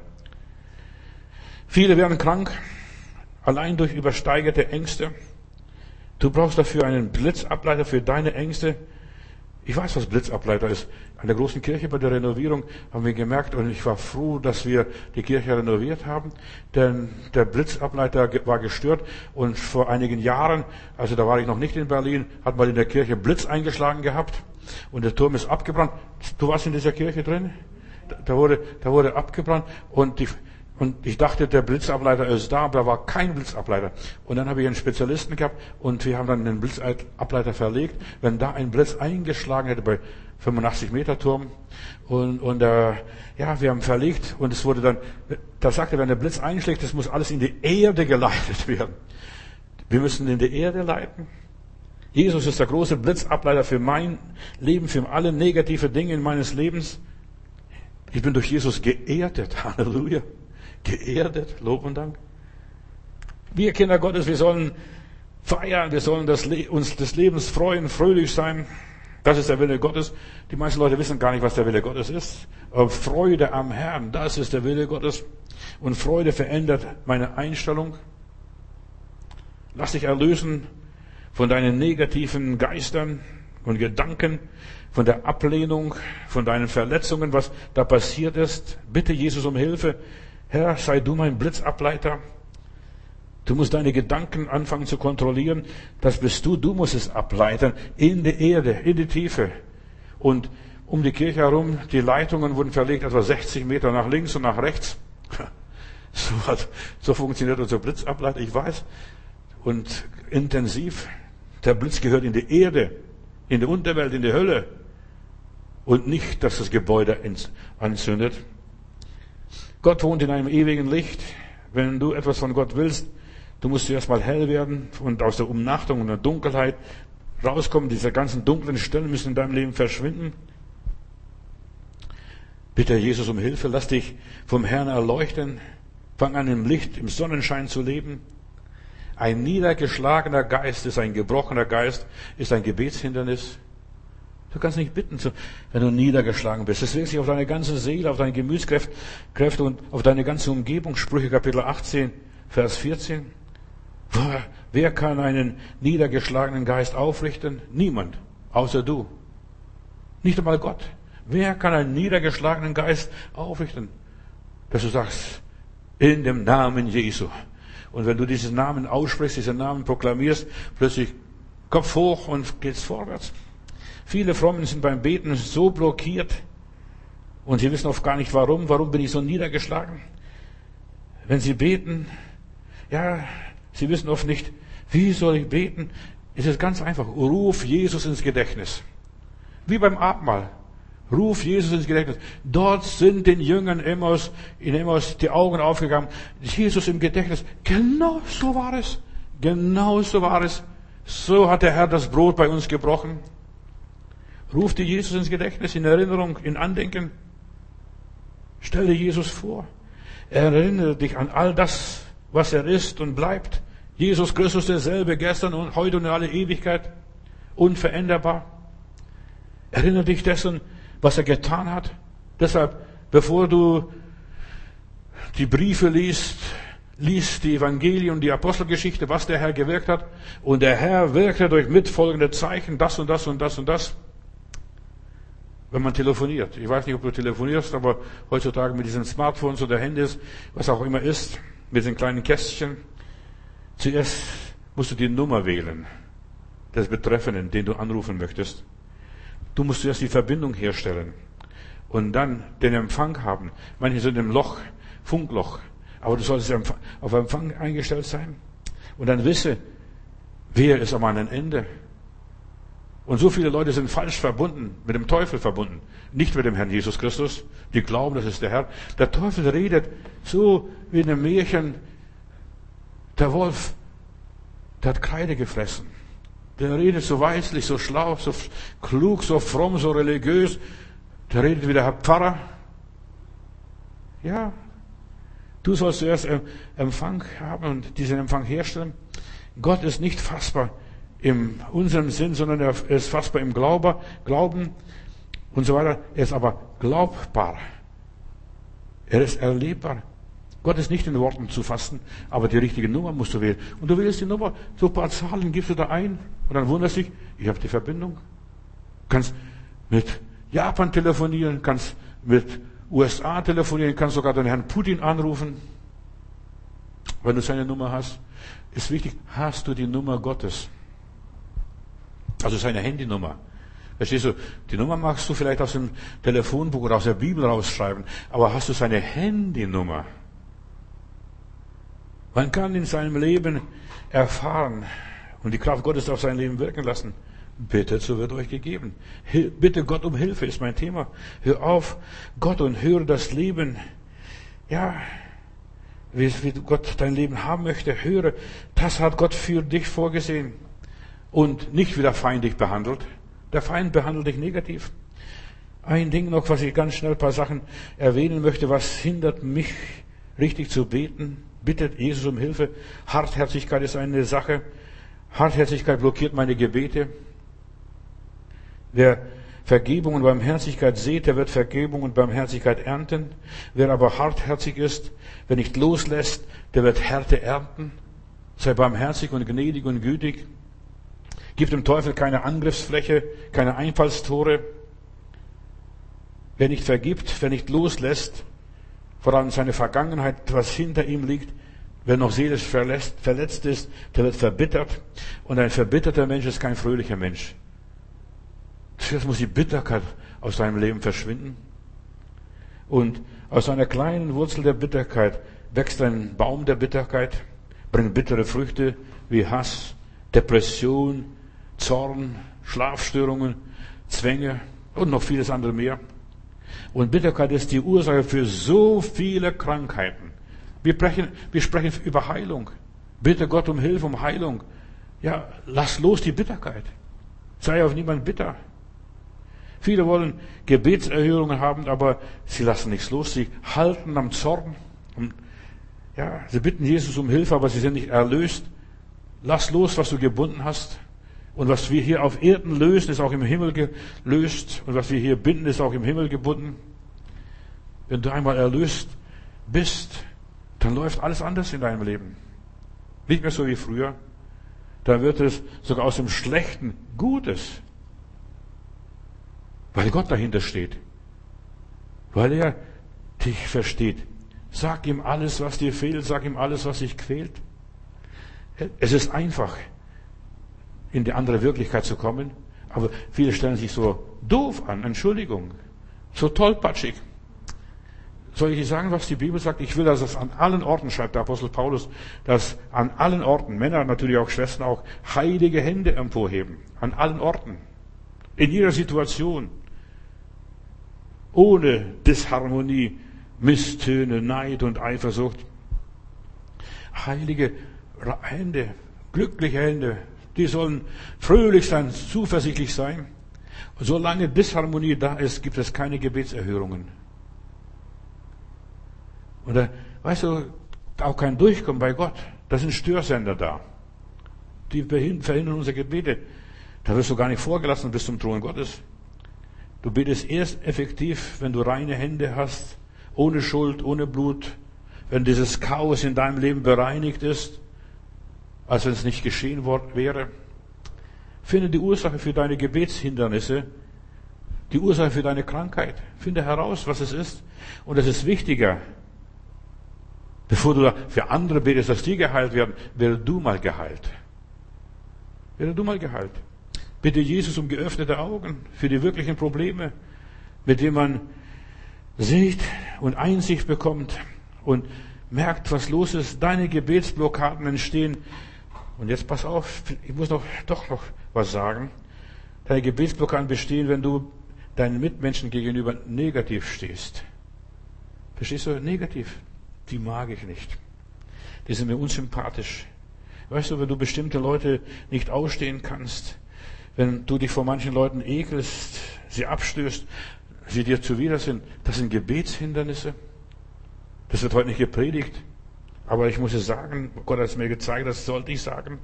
Viele werden krank, allein durch übersteigerte Ängste. Du brauchst dafür einen Blitzableiter für deine Ängste. Ich weiß, was Blitzableiter ist. An der großen Kirche bei der Renovierung haben wir gemerkt, und ich war froh, dass wir die Kirche renoviert haben, denn der Blitzableiter war gestört und vor einigen Jahren, also da war ich noch nicht in Berlin, hat man in der Kirche Blitz eingeschlagen gehabt und der Turm ist abgebrannt. Du warst in dieser Kirche drin? Da wurde, da wurde abgebrannt und die, und ich dachte, der Blitzableiter ist da, aber da war kein Blitzableiter. Und dann habe ich einen Spezialisten gehabt und wir haben dann den Blitzableiter verlegt. Wenn da ein Blitz eingeschlagen hätte bei 85 Meter Turm und, und äh, ja, wir haben verlegt und es wurde dann, da sagte, wenn der Blitz einschlägt, das muss alles in die Erde geleitet werden. Wir müssen in die Erde leiten. Jesus ist der große Blitzableiter für mein Leben, für alle negative Dinge meines Lebens. Ich bin durch Jesus geerdet. (laughs) Halleluja geerdet. Lob und Dank. Wir Kinder Gottes, wir sollen feiern, wir sollen das uns des Lebens freuen, fröhlich sein. Das ist der Wille Gottes. Die meisten Leute wissen gar nicht, was der Wille Gottes ist. Aber Freude am Herrn, das ist der Wille Gottes. Und Freude verändert meine Einstellung. Lass dich erlösen von deinen negativen Geistern und Gedanken, von der Ablehnung, von deinen Verletzungen, was da passiert ist. Bitte Jesus um Hilfe. Herr, sei du mein Blitzableiter. Du musst deine Gedanken anfangen zu kontrollieren. Das bist du. Du musst es ableiten in die Erde, in die Tiefe. Und um die Kirche herum, die Leitungen wurden verlegt, etwa 60 Meter nach links und nach rechts. (laughs) So, hat, so funktioniert unser Blitzableiter, ich weiß. Und intensiv. Der Blitz gehört in die Erde, in die Unterwelt, in die Hölle. Und nicht, dass das Gebäude anzündet. Gott wohnt in einem ewigen Licht. Wenn du etwas von Gott willst, du musst zuerst mal hell werden und aus der Umnachtung und der Dunkelheit rauskommen. Diese ganzen dunklen Stellen müssen in deinem Leben verschwinden. Bitte Jesus um Hilfe. Lass dich vom Herrn erleuchten. Fang an im Licht, im Sonnenschein zu leben. Ein niedergeschlagener Geist ist ein gebrochener Geist, ist ein Gebetshindernis. Du kannst nicht bitten, wenn du niedergeschlagen bist. Es wirkt sich auf deine ganze Seele, auf deine Gemütskräfte und auf deine ganze Umgebung. Sprüche Kapitel 18, Vers 14. Wer kann einen niedergeschlagenen Geist aufrichten? Niemand, außer du. Nicht einmal Gott. Wer kann einen niedergeschlagenen Geist aufrichten? Dass du sagst, in dem Namen Jesu. Und wenn du diesen Namen aussprichst, diesen Namen proklamierst, plötzlich Kopf hoch und geht's vorwärts. Viele Frommen sind beim Beten so blockiert und sie wissen oft gar nicht warum. Warum bin ich so niedergeschlagen? Wenn sie beten, ja, sie wissen oft nicht, wie soll ich beten? Es ist ganz einfach. Ruf Jesus ins Gedächtnis. Wie beim Abendmahl. Ruf Jesus ins Gedächtnis. Dort sind den Jüngern Emmaus, in Emmaus die Augen aufgegangen. Jesus im Gedächtnis. Genau so war es. Genau so war es. So hat der Herr das Brot bei uns gebrochen. Ruf dir Jesus ins Gedächtnis, in Erinnerung, in Andenken. Stell dir Jesus vor. Erinnere dich an all das, was er ist und bleibt. Jesus Christus derselbe, gestern und heute und in alle Ewigkeit. Unveränderbar. Erinnere dich dessen, was er getan hat. Deshalb, bevor du die Briefe liest, liest die Evangelien und die Apostelgeschichte, was der Herr gewirkt hat. Und der Herr wirkte durch mitfolgende Zeichen, das und das und das und das wenn man telefoniert. Ich weiß nicht, ob du telefonierst, aber heutzutage mit diesen Smartphones oder Handys, was auch immer ist, mit den kleinen Kästchen, zuerst musst du die Nummer wählen des Betreffenden, den du anrufen möchtest. Du musst zuerst die Verbindung herstellen und dann den Empfang haben. Manche sind im Loch, Funkloch, aber du solltest auf Empfang eingestellt sein und dann wisse, wer ist am anderen Ende. Und so viele Leute sind falsch verbunden, mit dem Teufel verbunden, nicht mit dem Herrn Jesus Christus. Die glauben, das ist der Herr. Der Teufel redet so wie in einem Märchen. Der Wolf, der hat Kreide gefressen. Der redet so weislich, so schlau, so klug, so fromm, so religiös. Der redet wie der Herr Pfarrer. Ja, du sollst zuerst Empfang haben und diesen Empfang herstellen. Gott ist nicht fassbar in unserem Sinn, sondern er ist fassbar im Glauben, Glauben und so weiter. Er ist aber glaubbar. Er ist erlebbar. Gott ist nicht in Worten zu fassen, aber die richtige Nummer musst du wählen. Und du wählst die Nummer, so ein paar Zahlen gibst du da ein und dann wunderst dich, ich habe die Verbindung. Du kannst mit Japan telefonieren, kannst mit USA telefonieren, kannst sogar den Herrn Putin anrufen, wenn du seine Nummer hast. Ist wichtig, hast du die Nummer Gottes? Also seine Handynummer. Verstehst du? Die Nummer magst du vielleicht aus dem Telefonbuch oder aus der Bibel rausschreiben, aber hast du seine Handynummer? Man kann in seinem Leben erfahren und die Kraft Gottes auf sein Leben wirken lassen. Bitte, so wird euch gegeben. Bitte Gott um Hilfe ist mein Thema. Hör auf Gott und höre das Leben. Ja, wie, wie Gott dein Leben haben möchte. Höre, das hat Gott für dich vorgesehen und nicht wieder feindlich behandelt. Der Feind behandelt dich negativ. Ein Ding noch, was ich ganz schnell ein paar Sachen erwähnen möchte, was hindert mich, richtig zu beten. Bittet Jesus um Hilfe. Hartherzigkeit ist eine Sache. Hartherzigkeit blockiert meine Gebete. Wer Vergebung und Barmherzigkeit sieht, der wird Vergebung und Barmherzigkeit ernten. Wer aber hartherzig ist, wer nicht loslässt, der wird Härte ernten. Sei barmherzig und gnädig und gütig. Gib dem Teufel keine Angriffsfläche, keine Einfallstore. Wer nicht vergibt, wer nicht loslässt, vor allem seine Vergangenheit, was hinter ihm liegt, wer noch seelisch verletzt, verletzt ist, der wird verbittert. Und ein verbitterter Mensch ist kein fröhlicher Mensch. Zuerst muss die Bitterkeit aus seinem Leben verschwinden. Und aus einer kleinen Wurzel der Bitterkeit wächst ein Baum der Bitterkeit, bringt bittere Früchte wie Hass, Depression, Zorn, Schlafstörungen, Zwänge und noch vieles andere mehr. Und Bitterkeit ist die Ursache für so viele Krankheiten. Wir sprechen, wir sprechen über Heilung. Bitte Gott um Hilfe, um Heilung. Ja, lass los die Bitterkeit. Sei auf niemand bitter. Viele wollen Gebetserhörungen haben, aber sie lassen nichts los. Sie halten am Zorn. Ja, sie bitten Jesus um Hilfe, aber sie sind nicht erlöst. Lass los, was du gebunden hast. Und was wir hier auf Erden lösen, ist auch im Himmel gelöst. Und was wir hier binden, ist auch im Himmel gebunden. Wenn du einmal erlöst bist, dann läuft alles anders in deinem Leben. Nicht mehr so wie früher. Dann wird es sogar aus dem Schlechten Gutes. Weil Gott dahinter steht. Weil er dich versteht. Sag ihm alles, was dir fehlt. Sag ihm alles, was dich quält. Es ist einfach in die andere Wirklichkeit zu kommen. Aber viele stellen sich so doof an, Entschuldigung, so tollpatschig. Soll ich sagen, was die Bibel sagt? Ich will, dass es an allen Orten, schreibt der Apostel Paulus, dass an allen Orten, Männer natürlich auch Schwestern auch, heilige Hände emporheben. An allen Orten. In jeder Situation. Ohne Disharmonie, Misstöne, Neid und Eifersucht. Heilige Hände, glückliche Hände, die sollen fröhlich sein, zuversichtlich sein. Solange Disharmonie da ist, gibt es keine Gebetserhörungen. Oder, weißt du, auch kein Durchkommen bei Gott. Da sind Störsender da. Die verhindern unsere Gebete. Da wirst du gar nicht vorgelassen bis zum Thron Gottes. Du betest erst effektiv, wenn du reine Hände hast, ohne Schuld, ohne Blut, wenn dieses Chaos in deinem Leben bereinigt ist als wenn es nicht geschehen wäre. Finde die Ursache für deine Gebetshindernisse, die Ursache für deine Krankheit. Finde heraus, was es ist. Und es ist wichtiger, bevor du für andere betest, dass die geheilt werden, werde du mal geheilt. Werde du mal geheilt. Bitte Jesus um geöffnete Augen für die wirklichen Probleme, mit denen man sieht und Einsicht bekommt und merkt, was los ist. Deine Gebetsblockaden entstehen und jetzt pass auf, ich muss noch, doch noch was sagen. Deine Gebetsblockaden bestehen, wenn du deinen Mitmenschen gegenüber negativ stehst. Verstehst du? Negativ. Die mag ich nicht. Die sind mir unsympathisch. Weißt du, wenn du bestimmte Leute nicht ausstehen kannst, wenn du dich vor manchen Leuten ekelst, sie abstößt, sie dir zuwider sind, das sind Gebetshindernisse. Das wird heute nicht gepredigt. Aber ich muss es sagen, Gott hat es mir gezeigt, das sollte ich sagen.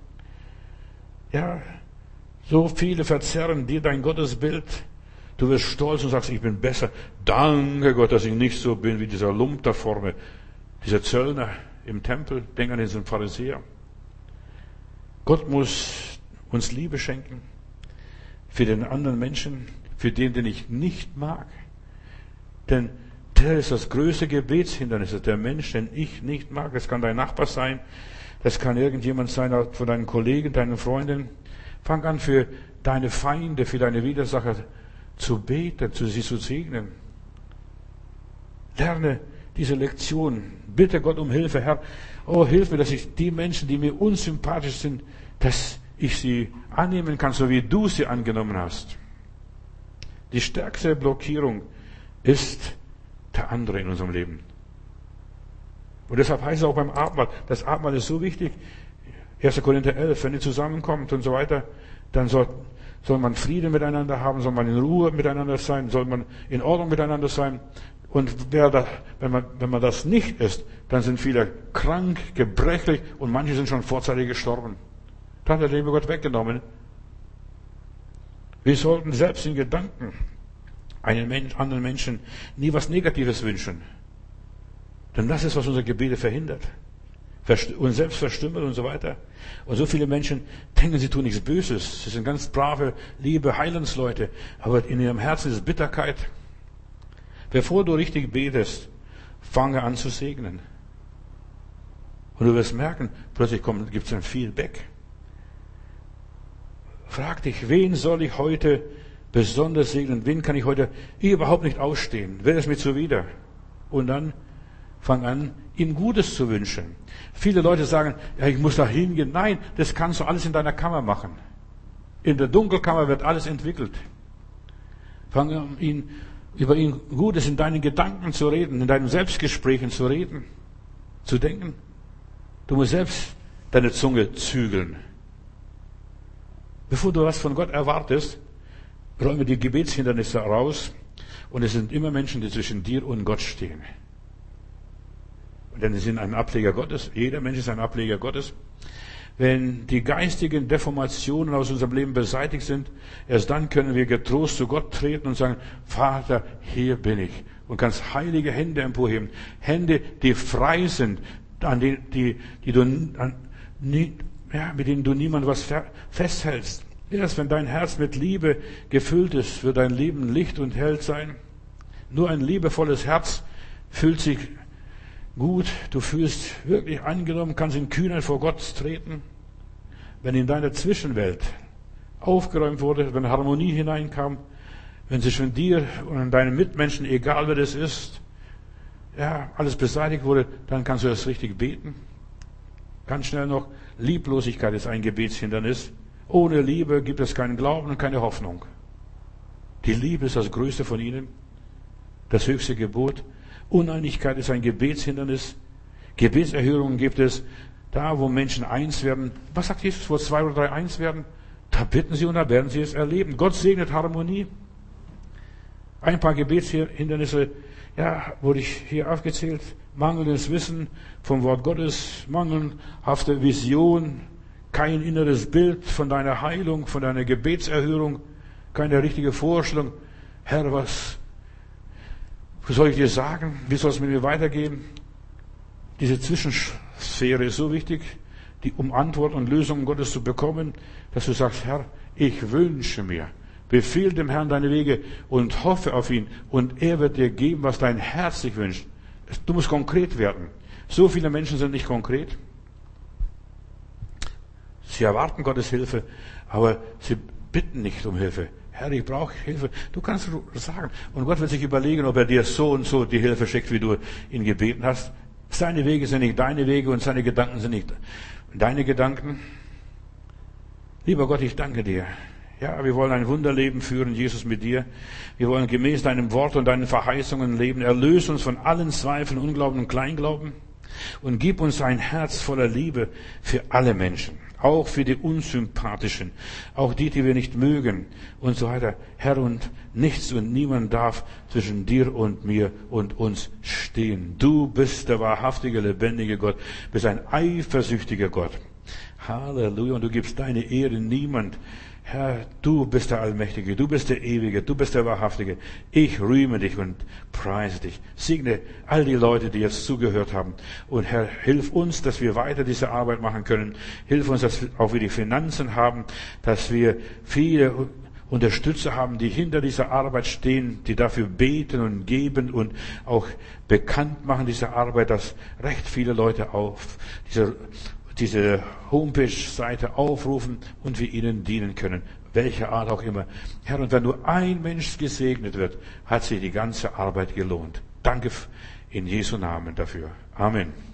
Ja, so viele verzerren dir dein Gottesbild. Du wirst stolz und sagst, ich bin besser. Danke Gott, dass ich nicht so bin wie dieser Lump da vorne, dieser Zöllner im Tempel. Denk an diesen Pharisäer. Gott muss uns Liebe schenken für den anderen Menschen, für den, den ich nicht mag. Denn der ist das größte Gebetshindernis, der Mensch, den ich nicht mag. Das kann dein Nachbar sein, das kann irgendjemand sein von deinen Kollegen, deinen Freunden. Fang an für deine Feinde, für deine Widersacher zu beten, zu sie zu segnen. Lerne diese Lektion. Bitte Gott um Hilfe, Herr. Oh, hilf mir, dass ich die Menschen, die mir unsympathisch sind, dass ich sie annehmen kann, so wie du sie angenommen hast. Die stärkste Blockierung ist der andere in unserem Leben. Und deshalb heißt es auch beim Abendmahl, das Abendmahl ist so wichtig. 1. Korinther 11, wenn ihr zusammenkommt und so weiter, dann soll, soll man Frieden miteinander haben, soll man in Ruhe miteinander sein, soll man in Ordnung miteinander sein. Und da, wenn, man, wenn man das nicht ist, dann sind viele krank, gebrechlich und manche sind schon vorzeitig gestorben. Da hat der liebe Gott weggenommen. Wir sollten selbst in Gedanken einen anderen Menschen nie was Negatives wünschen. Denn das ist, was unsere Gebete verhindert. Und selbst verstümmelt und so weiter. Und so viele Menschen denken, sie tun nichts Böses. Sie sind ganz brave, liebe Heilandsleute. Aber in ihrem Herzen ist Bitterkeit. Bevor du richtig betest, fange an zu segnen. Und du wirst merken, plötzlich gibt es ein Feedback. Frag dich, wen soll ich heute besonders segnen? Wen kann ich heute überhaupt nicht ausstehen? Wer ist mir zuwider? Und dann fang an, ihm Gutes zu wünschen. Viele Leute sagen, ja, ich muss da hingehen. Nein, das kannst du alles in deiner Kammer machen. In der Dunkelkammer wird alles entwickelt. Fang an, ihn, über ihn Gutes in deinen Gedanken zu reden, in deinen Selbstgesprächen zu reden, zu denken. Du musst selbst deine Zunge zügeln. Bevor du was von Gott erwartest, räume die Gebetshindernisse raus. Und es sind immer Menschen, die zwischen dir und Gott stehen. Denn sie sind ein Ableger Gottes. Jeder Mensch ist ein Ableger Gottes. Wenn die geistigen Deformationen aus unserem Leben beseitigt sind, erst dann können wir getrost zu Gott treten und sagen, Vater, hier bin ich. Und kannst heilige Hände emporheben. Hände, die frei sind, an die, die, die du, an, nie, ja, mit denen du niemand was festhältst. Erst wenn dein Herz mit Liebe gefüllt ist, wird dein Leben Licht und hell sein. Nur ein liebevolles Herz fühlt sich gut, du fühlst wirklich angenommen, kannst in Kühnheit vor Gott treten. Wenn in deiner Zwischenwelt aufgeräumt wurde, wenn Harmonie hineinkam, wenn zwischen dir und deinen Mitmenschen, egal wer das ist, ja, alles beseitigt wurde, dann kannst du das richtig beten. Ganz schnell noch, Lieblosigkeit ist ein Gebetshindernis. Ohne Liebe gibt es keinen Glauben und keine Hoffnung. Die Liebe ist das größte von ihnen, das höchste Gebot. Uneinigkeit ist ein Gebetshindernis. Gebetserhörungen gibt es da, wo Menschen eins werden. Was sagt Jesus, wo zwei oder drei eins werden? Da bitten sie und da werden sie es erleben. Gott segnet Harmonie. Ein paar Gebetshindernisse, ja, wurde ich hier aufgezählt mangelndes Wissen vom Wort Gottes, mangelhafte Vision, kein inneres Bild von deiner Heilung, von deiner Gebetserhörung, keine richtige Vorstellung. Herr, was soll ich dir sagen? Wie soll es mit mir weitergehen? Diese Zwischensphäre ist so wichtig, die, um Antwort und Lösungen Gottes zu bekommen, dass du sagst, Herr, ich wünsche mir, befehl dem Herrn deine Wege und hoffe auf ihn und er wird dir geben, was dein Herz sich wünscht. Du musst konkret werden. So viele Menschen sind nicht konkret. Sie erwarten Gottes Hilfe, aber sie bitten nicht um Hilfe. Herr, ich brauche Hilfe. Du kannst sagen. Und Gott wird sich überlegen, ob er dir so und so die Hilfe schickt, wie du ihn gebeten hast. Seine Wege sind nicht deine Wege und seine Gedanken sind nicht deine Gedanken. Lieber Gott, ich danke dir ja, wir wollen ein Wunderleben führen, Jesus, mit dir. Wir wollen gemäß deinem Wort und deinen Verheißungen leben. Erlöse uns von allen Zweifeln, Unglauben und Kleinglauben. Und gib uns ein Herz voller Liebe für alle Menschen, auch für die Unsympathischen, auch die, die wir nicht mögen und so weiter. Herr, und nichts und niemand darf zwischen dir und mir und uns stehen. Du bist der wahrhaftige, lebendige Gott, bist ein eifersüchtiger Gott. Halleluja. Und du gibst deine Ehre niemand. Herr, du bist der Allmächtige, du bist der Ewige, du bist der Wahrhaftige. Ich rühme dich und preise dich. Segne all die Leute, die jetzt zugehört haben. Und Herr, hilf uns, dass wir weiter diese Arbeit machen können. Hilf uns, dass auch wir die Finanzen haben, dass wir viele Unterstützer haben, die hinter dieser Arbeit stehen, die dafür beten und geben und auch bekannt machen diese Arbeit, dass recht viele Leute auf dieser diese Homepage-Seite aufrufen und wir ihnen dienen können. Welcher Art auch immer. Herr, und wenn nur ein Mensch gesegnet wird, hat sich die ganze Arbeit gelohnt. Danke in Jesu Namen dafür. Amen.